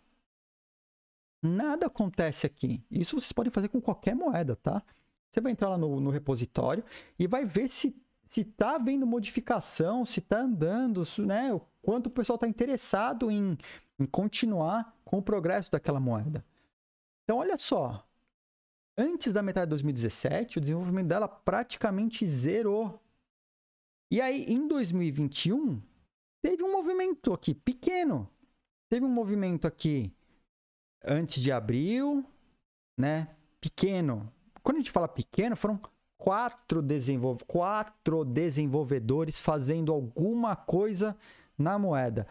Nada acontece aqui. Isso vocês podem fazer com qualquer moeda, tá? Você vai entrar lá no, no repositório e vai ver se se está havendo modificação, se está andando, né? Quanto o pessoal está interessado em, em continuar com o progresso daquela moeda. Então, olha só. Antes da metade de 2017, o desenvolvimento dela praticamente zerou. E aí, em 2021, teve um movimento aqui pequeno. Teve um movimento aqui antes de abril, né? Pequeno. Quando a gente fala pequeno, foram quatro, desenvolv quatro desenvolvedores fazendo alguma coisa na moeda.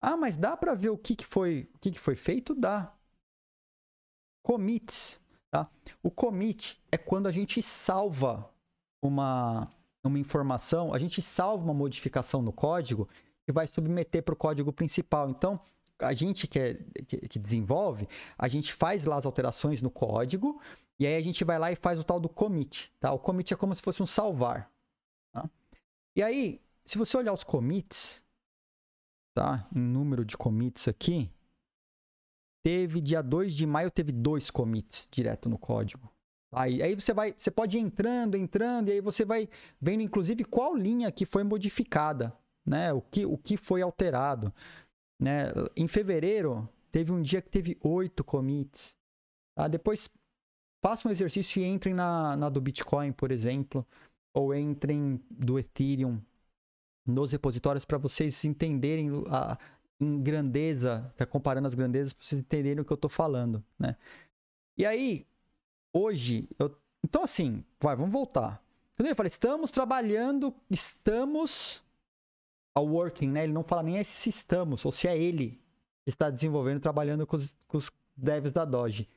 Ah, mas dá para ver o que, que foi o que, que foi feito? Dá. Commits, tá? O commit é quando a gente salva uma uma informação, a gente salva uma modificação no código e vai submeter para o código principal. Então, a gente que, é, que, que, desenvolve, a gente faz lá as alterações no código e aí a gente vai lá e faz o tal do commit. Tá? O commit é como se fosse um salvar. Tá? E aí, se você olhar os commits, tá? em número de commits aqui, teve dia 2 de maio, teve dois commits direto no código. Aí, aí você vai, você pode ir entrando, entrando, e aí você vai vendo, inclusive, qual linha que foi modificada, né? O que, o que foi alterado. Né? Em fevereiro, teve um dia que teve oito commits. Tá? Depois, faça um exercício e entrem na, na do Bitcoin, por exemplo, ou entrem do Ethereum nos repositórios para vocês entenderem a, em grandeza, tá comparando as grandezas, para vocês entenderem o que eu estou falando, né? E aí, hoje, eu... então assim, vai, vamos voltar. Quando ele fala, estamos trabalhando, estamos ao working, né? Ele não fala nem se estamos, ou se é ele que está desenvolvendo, trabalhando com os, com os devs da Doge.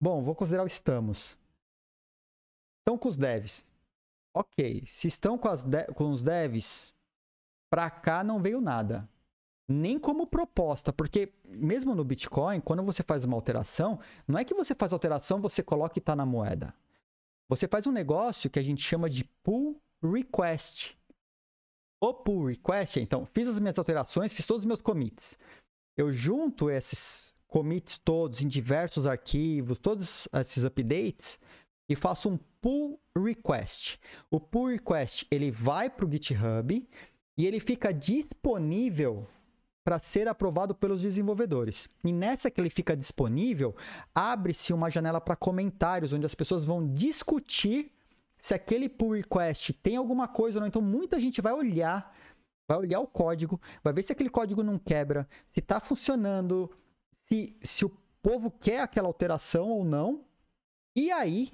Bom, vou considerar o estamos. Estão com os devs. Ok, se estão com, de com os devs, para cá não veio nada nem como proposta, porque mesmo no Bitcoin, quando você faz uma alteração, não é que você faz alteração, você coloca e está na moeda. Você faz um negócio que a gente chama de pull request. O pull request, então, fiz as minhas alterações, fiz todos os meus commits. Eu junto esses commits todos em diversos arquivos, todos esses updates e faço um pull request. O pull request, ele vai para o GitHub e ele fica disponível para ser aprovado pelos desenvolvedores. E nessa que ele fica disponível, abre-se uma janela para comentários, onde as pessoas vão discutir se aquele pull request tem alguma coisa ou não. Então, muita gente vai olhar, vai olhar o código, vai ver se aquele código não quebra, se está funcionando, se, se o povo quer aquela alteração ou não. E aí,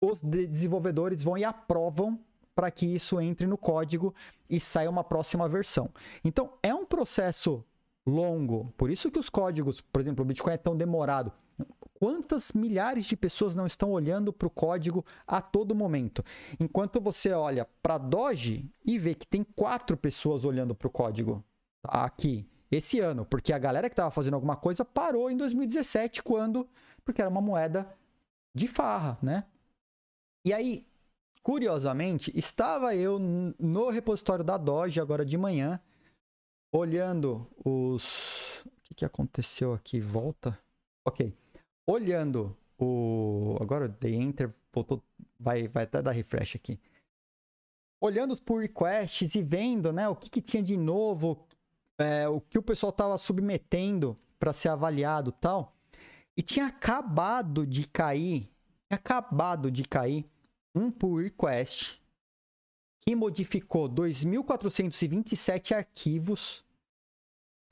os desenvolvedores vão e aprovam para que isso entre no código e saia uma próxima versão. Então, é um processo longo. Por isso que os códigos, por exemplo, o Bitcoin é tão demorado. Quantas milhares de pessoas não estão olhando para o código a todo momento? Enquanto você olha para Doge e vê que tem quatro pessoas olhando para o código aqui esse ano, porque a galera que estava fazendo alguma coisa parou em 2017 quando, porque era uma moeda de farra, né? E aí Curiosamente, estava eu no repositório da Doge agora de manhã, olhando os. O que, que aconteceu aqui? Volta. Ok. Olhando o. Agora dei enter, voltou. Vai, vai até dar refresh aqui. Olhando os pull requests e vendo né, o que, que tinha de novo, é, o que o pessoal estava submetendo para ser avaliado tal. E tinha acabado de cair. Acabado de cair um pull request que modificou 2.427 arquivos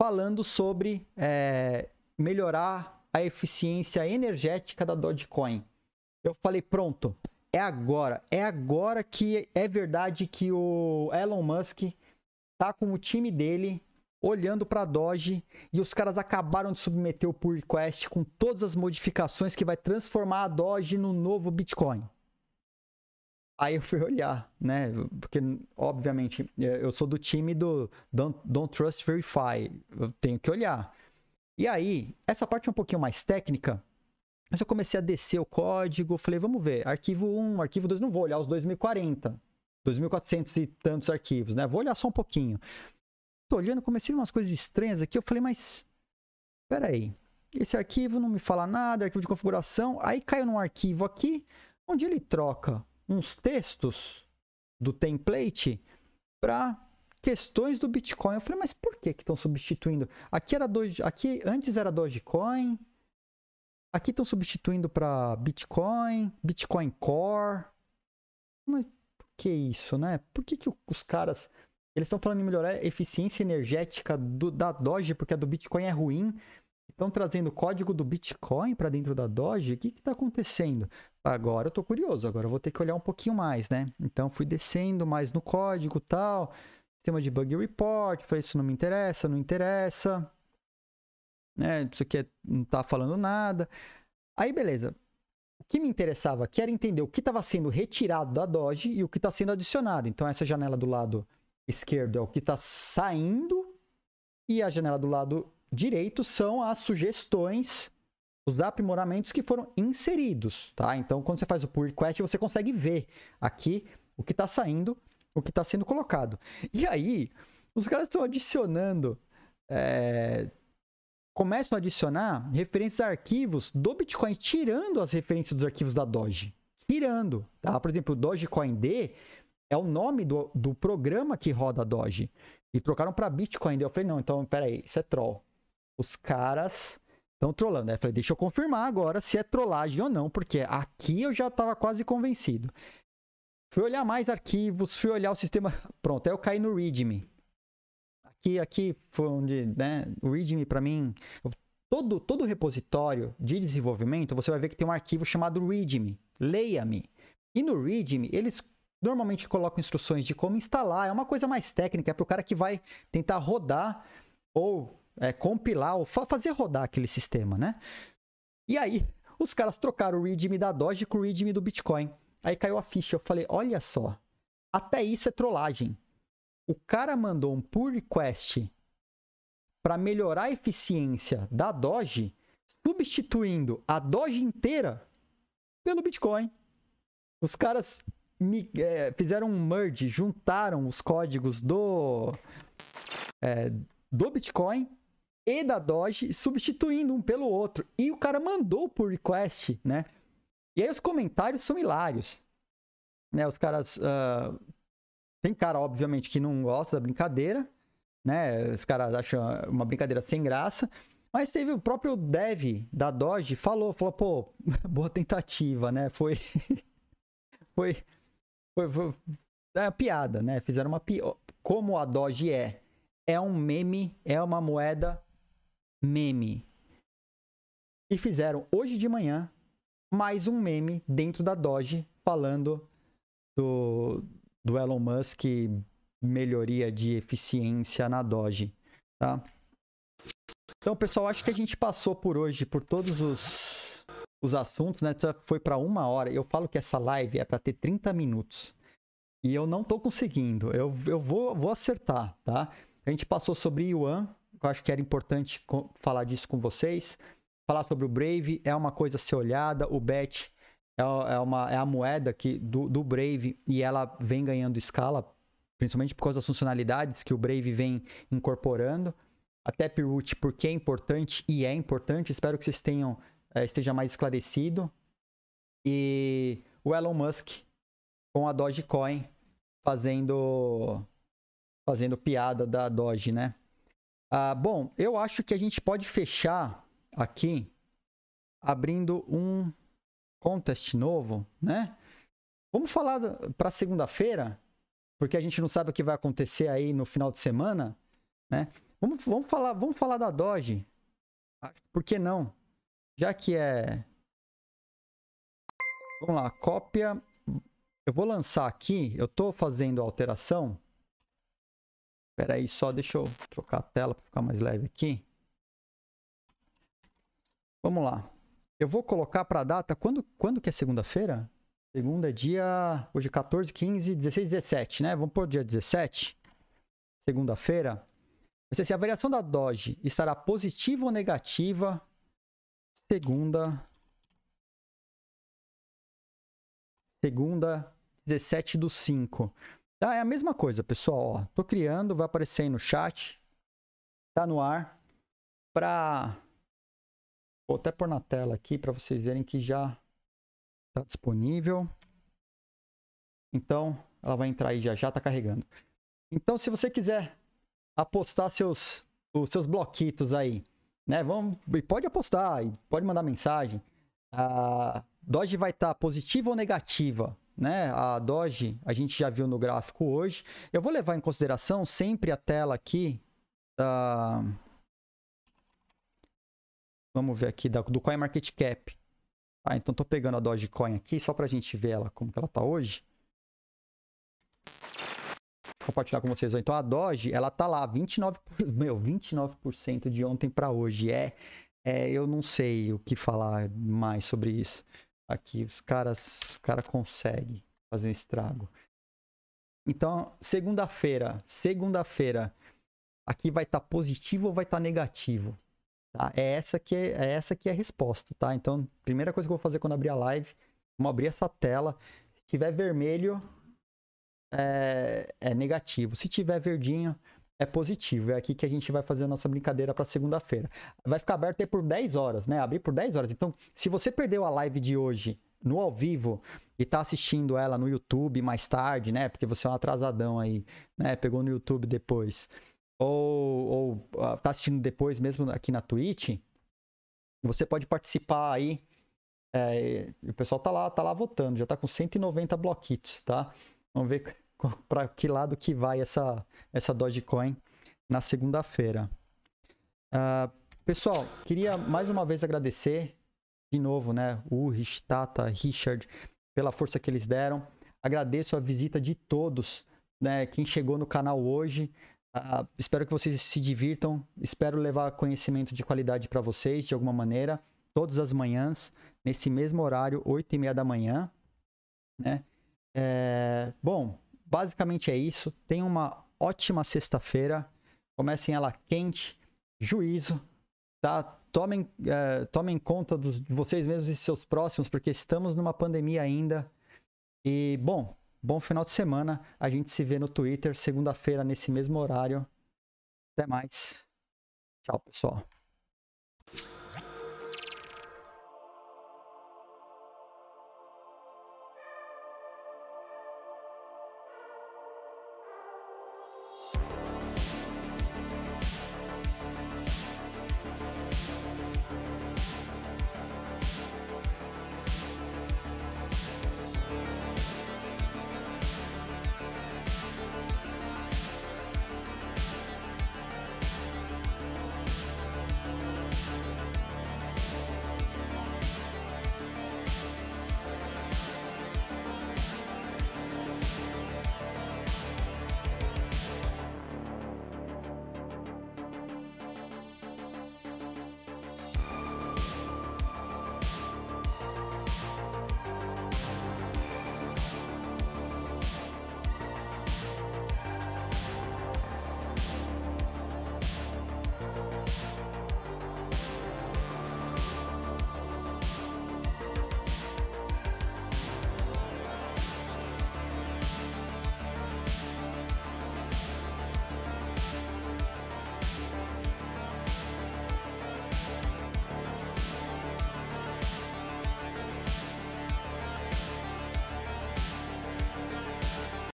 falando sobre é, melhorar a eficiência energética da Dogecoin. eu falei, pronto, é agora. É agora que é verdade que o Elon Musk tá com o time dele olhando para Doge e os caras acabaram de submeter o pull request com todas as modificações que vai transformar a Doge no novo Bitcoin. Aí eu fui olhar, né? Porque, obviamente, eu sou do time do Don't, Don't Trust Verify. Eu tenho que olhar. E aí, essa parte é um pouquinho mais técnica. Mas eu comecei a descer o código, falei, vamos ver, arquivo 1, arquivo 2, não vou olhar os 2040, 2400 e tantos arquivos, né? Vou olhar só um pouquinho. Tô olhando, comecei a ver umas coisas estranhas aqui, eu falei, mas, peraí, esse arquivo não me fala nada, arquivo de configuração, aí caiu num arquivo aqui, onde ele troca uns textos do template para questões do Bitcoin. Eu falei, mas por que que estão substituindo? Aqui era Doge, aqui antes era Dogecoin. Aqui estão substituindo para Bitcoin, Bitcoin Core. Mas por que isso, né? Por que que os caras eles estão falando em melhorar a eficiência energética do, da Doge porque a do Bitcoin é ruim? Estão trazendo código do Bitcoin para dentro da Doge? O que está acontecendo? Agora eu estou curioso, agora eu vou ter que olhar um pouquinho mais, né? Então fui descendo mais no código tal, sistema de bug report, falei isso não me interessa, não interessa, né? Isso aqui é, não está falando nada. Aí beleza. O que me interessava aqui era entender o que estava sendo retirado da Doge e o que está sendo adicionado. Então essa janela do lado esquerdo é o que está saindo e a janela do lado direito são as sugestões, os aprimoramentos que foram inseridos, tá? Então, quando você faz o pull request, você consegue ver aqui o que está saindo, o que está sendo colocado. E aí, os caras estão adicionando, é... começam a adicionar referências a arquivos do Bitcoin, tirando as referências dos arquivos da Doge. Tirando, tá? Por exemplo, o Dogecoin D é o nome do, do programa que roda Doge. E trocaram para Bitcoin. Eu falei, não, então, peraí, isso é troll os caras estão trollando. Eu falei, deixa eu confirmar agora se é trollagem ou não, porque aqui eu já estava quase convencido. Fui olhar mais arquivos, fui olhar o sistema. Pronto, aí eu caí no README. Aqui, aqui foi onde, né? O README para mim, todo todo repositório de desenvolvimento, você vai ver que tem um arquivo chamado README. Leia-me. E no README, eles normalmente colocam instruções de como instalar. É uma coisa mais técnica, é para o cara que vai tentar rodar ou é, compilar ou fa fazer rodar aquele sistema, né? E aí, os caras trocaram o readme da Doge com o readme do Bitcoin. Aí caiu a ficha. Eu falei, olha só, até isso é trollagem. O cara mandou um pull request para melhorar a eficiência da Doge, substituindo a Doge inteira pelo Bitcoin. Os caras é, fizeram um merge, juntaram os códigos do, é, do Bitcoin e da Doge, substituindo um pelo outro. E o cara mandou por request, né? E aí os comentários são hilários. Né? Os caras. Uh... Tem cara, obviamente, que não gosta da brincadeira, né? Os caras acham uma brincadeira sem graça. Mas teve o próprio dev da Doge falou, falou, pô, boa tentativa, né? Foi. foi, foi, foi. É uma piada, né? Fizeram uma piada. Como a Doge é. É um meme, é uma moeda meme. E fizeram hoje de manhã mais um meme dentro da Doge falando do, do Elon Musk melhoria de eficiência na Doge, tá? Então, pessoal, acho que a gente passou por hoje por todos os, os assuntos, né? Foi para uma hora. Eu falo que essa live é para ter 30 minutos. E eu não tô conseguindo. Eu, eu vou, vou acertar, tá? A gente passou sobre Yuan, eu acho que era importante falar disso com vocês. Falar sobre o Brave é uma coisa a ser olhada. O BET é, é, uma, é a moeda que, do, do Brave e ela vem ganhando escala, principalmente por causa das funcionalidades que o Brave vem incorporando. A Taproot, porque é importante e é importante. Espero que vocês tenham esteja mais esclarecido. E o Elon Musk com a Dogecoin fazendo fazendo piada da Doge, né? Ah, bom, eu acho que a gente pode fechar aqui abrindo um contest novo, né? Vamos falar para segunda-feira, porque a gente não sabe o que vai acontecer aí no final de semana, né? Vamos, vamos falar, vamos falar da Doge. Por que não? Já que é Vamos lá, cópia. Eu vou lançar aqui, eu estou fazendo a alteração. Espera aí, só deixa eu trocar a tela para ficar mais leve aqui. Vamos lá. Eu vou colocar para a data, quando, quando que é segunda-feira? Segunda é dia, hoje 14, 15, 16, 17, né? Vamos pôr dia 17, segunda-feira. Ser assim, a variação da Doge estará positiva ou negativa segunda segunda 17 do 5. Tá, é a mesma coisa, pessoal, ó. Tô criando, vai aparecer aí no chat. Tá no ar para Vou até pôr na tela aqui para vocês verem que já está disponível. Então, ela vai entrar aí já já, está carregando. Então, se você quiser apostar seus, os seus bloquitos aí, né? Vamos, pode apostar, pode mandar mensagem. A Doge vai estar tá positiva ou negativa, né? A Doge, a gente já viu no gráfico hoje. Eu vou levar em consideração sempre a tela aqui da Vamos ver aqui do CoinMarketCap. Ah, então tô pegando a Dogecoin aqui só pra gente ver ela como que ela tá hoje. Vou compartilhar com vocês. Então a Doge, ela tá lá 29, meu, 29% de ontem para hoje. É, é, eu não sei o que falar mais sobre isso. Aqui os caras, os cara conseguem fazer um estrago. Então, segunda-feira, segunda-feira, aqui vai estar tá positivo ou vai estar tá negativo? Tá? É essa que é, é, essa que é a resposta, tá? Então, primeira coisa que eu vou fazer quando abrir a live, vamos abrir essa tela. Se tiver vermelho, é, é negativo. Se tiver verdinho, é positivo. É aqui que a gente vai fazer a nossa brincadeira para segunda-feira. Vai ficar aberto aí por 10 horas, né? Abrir por 10 horas. Então, se você perdeu a live de hoje no ao vivo e tá assistindo ela no YouTube mais tarde, né? Porque você é um atrasadão aí, né? Pegou no YouTube depois ou, ou uh, tá assistindo depois mesmo aqui na Twitch, você pode participar aí. É, o pessoal tá lá, tá lá votando, já tá com 190 bloquitos, tá? Vamos ver para que lado que vai essa, essa Dogecoin na segunda-feira. Uh, pessoal, queria mais uma vez agradecer de novo, né, o Tata, Richard, pela força que eles deram. Agradeço a visita de todos, né, quem chegou no canal hoje. Uh, espero que vocês se divirtam. Espero levar conhecimento de qualidade para vocês de alguma maneira, todas as manhãs, nesse mesmo horário, 8 e meia da manhã. Né? É... Bom, basicamente é isso. Tenham uma ótima sexta-feira. Comecem ela quente, juízo, tá? Tomem, é, tomem conta dos, de vocês mesmos e seus próximos, porque estamos numa pandemia ainda. E, bom, Bom final de semana. A gente se vê no Twitter segunda-feira nesse mesmo horário. Até mais. Tchau, pessoal.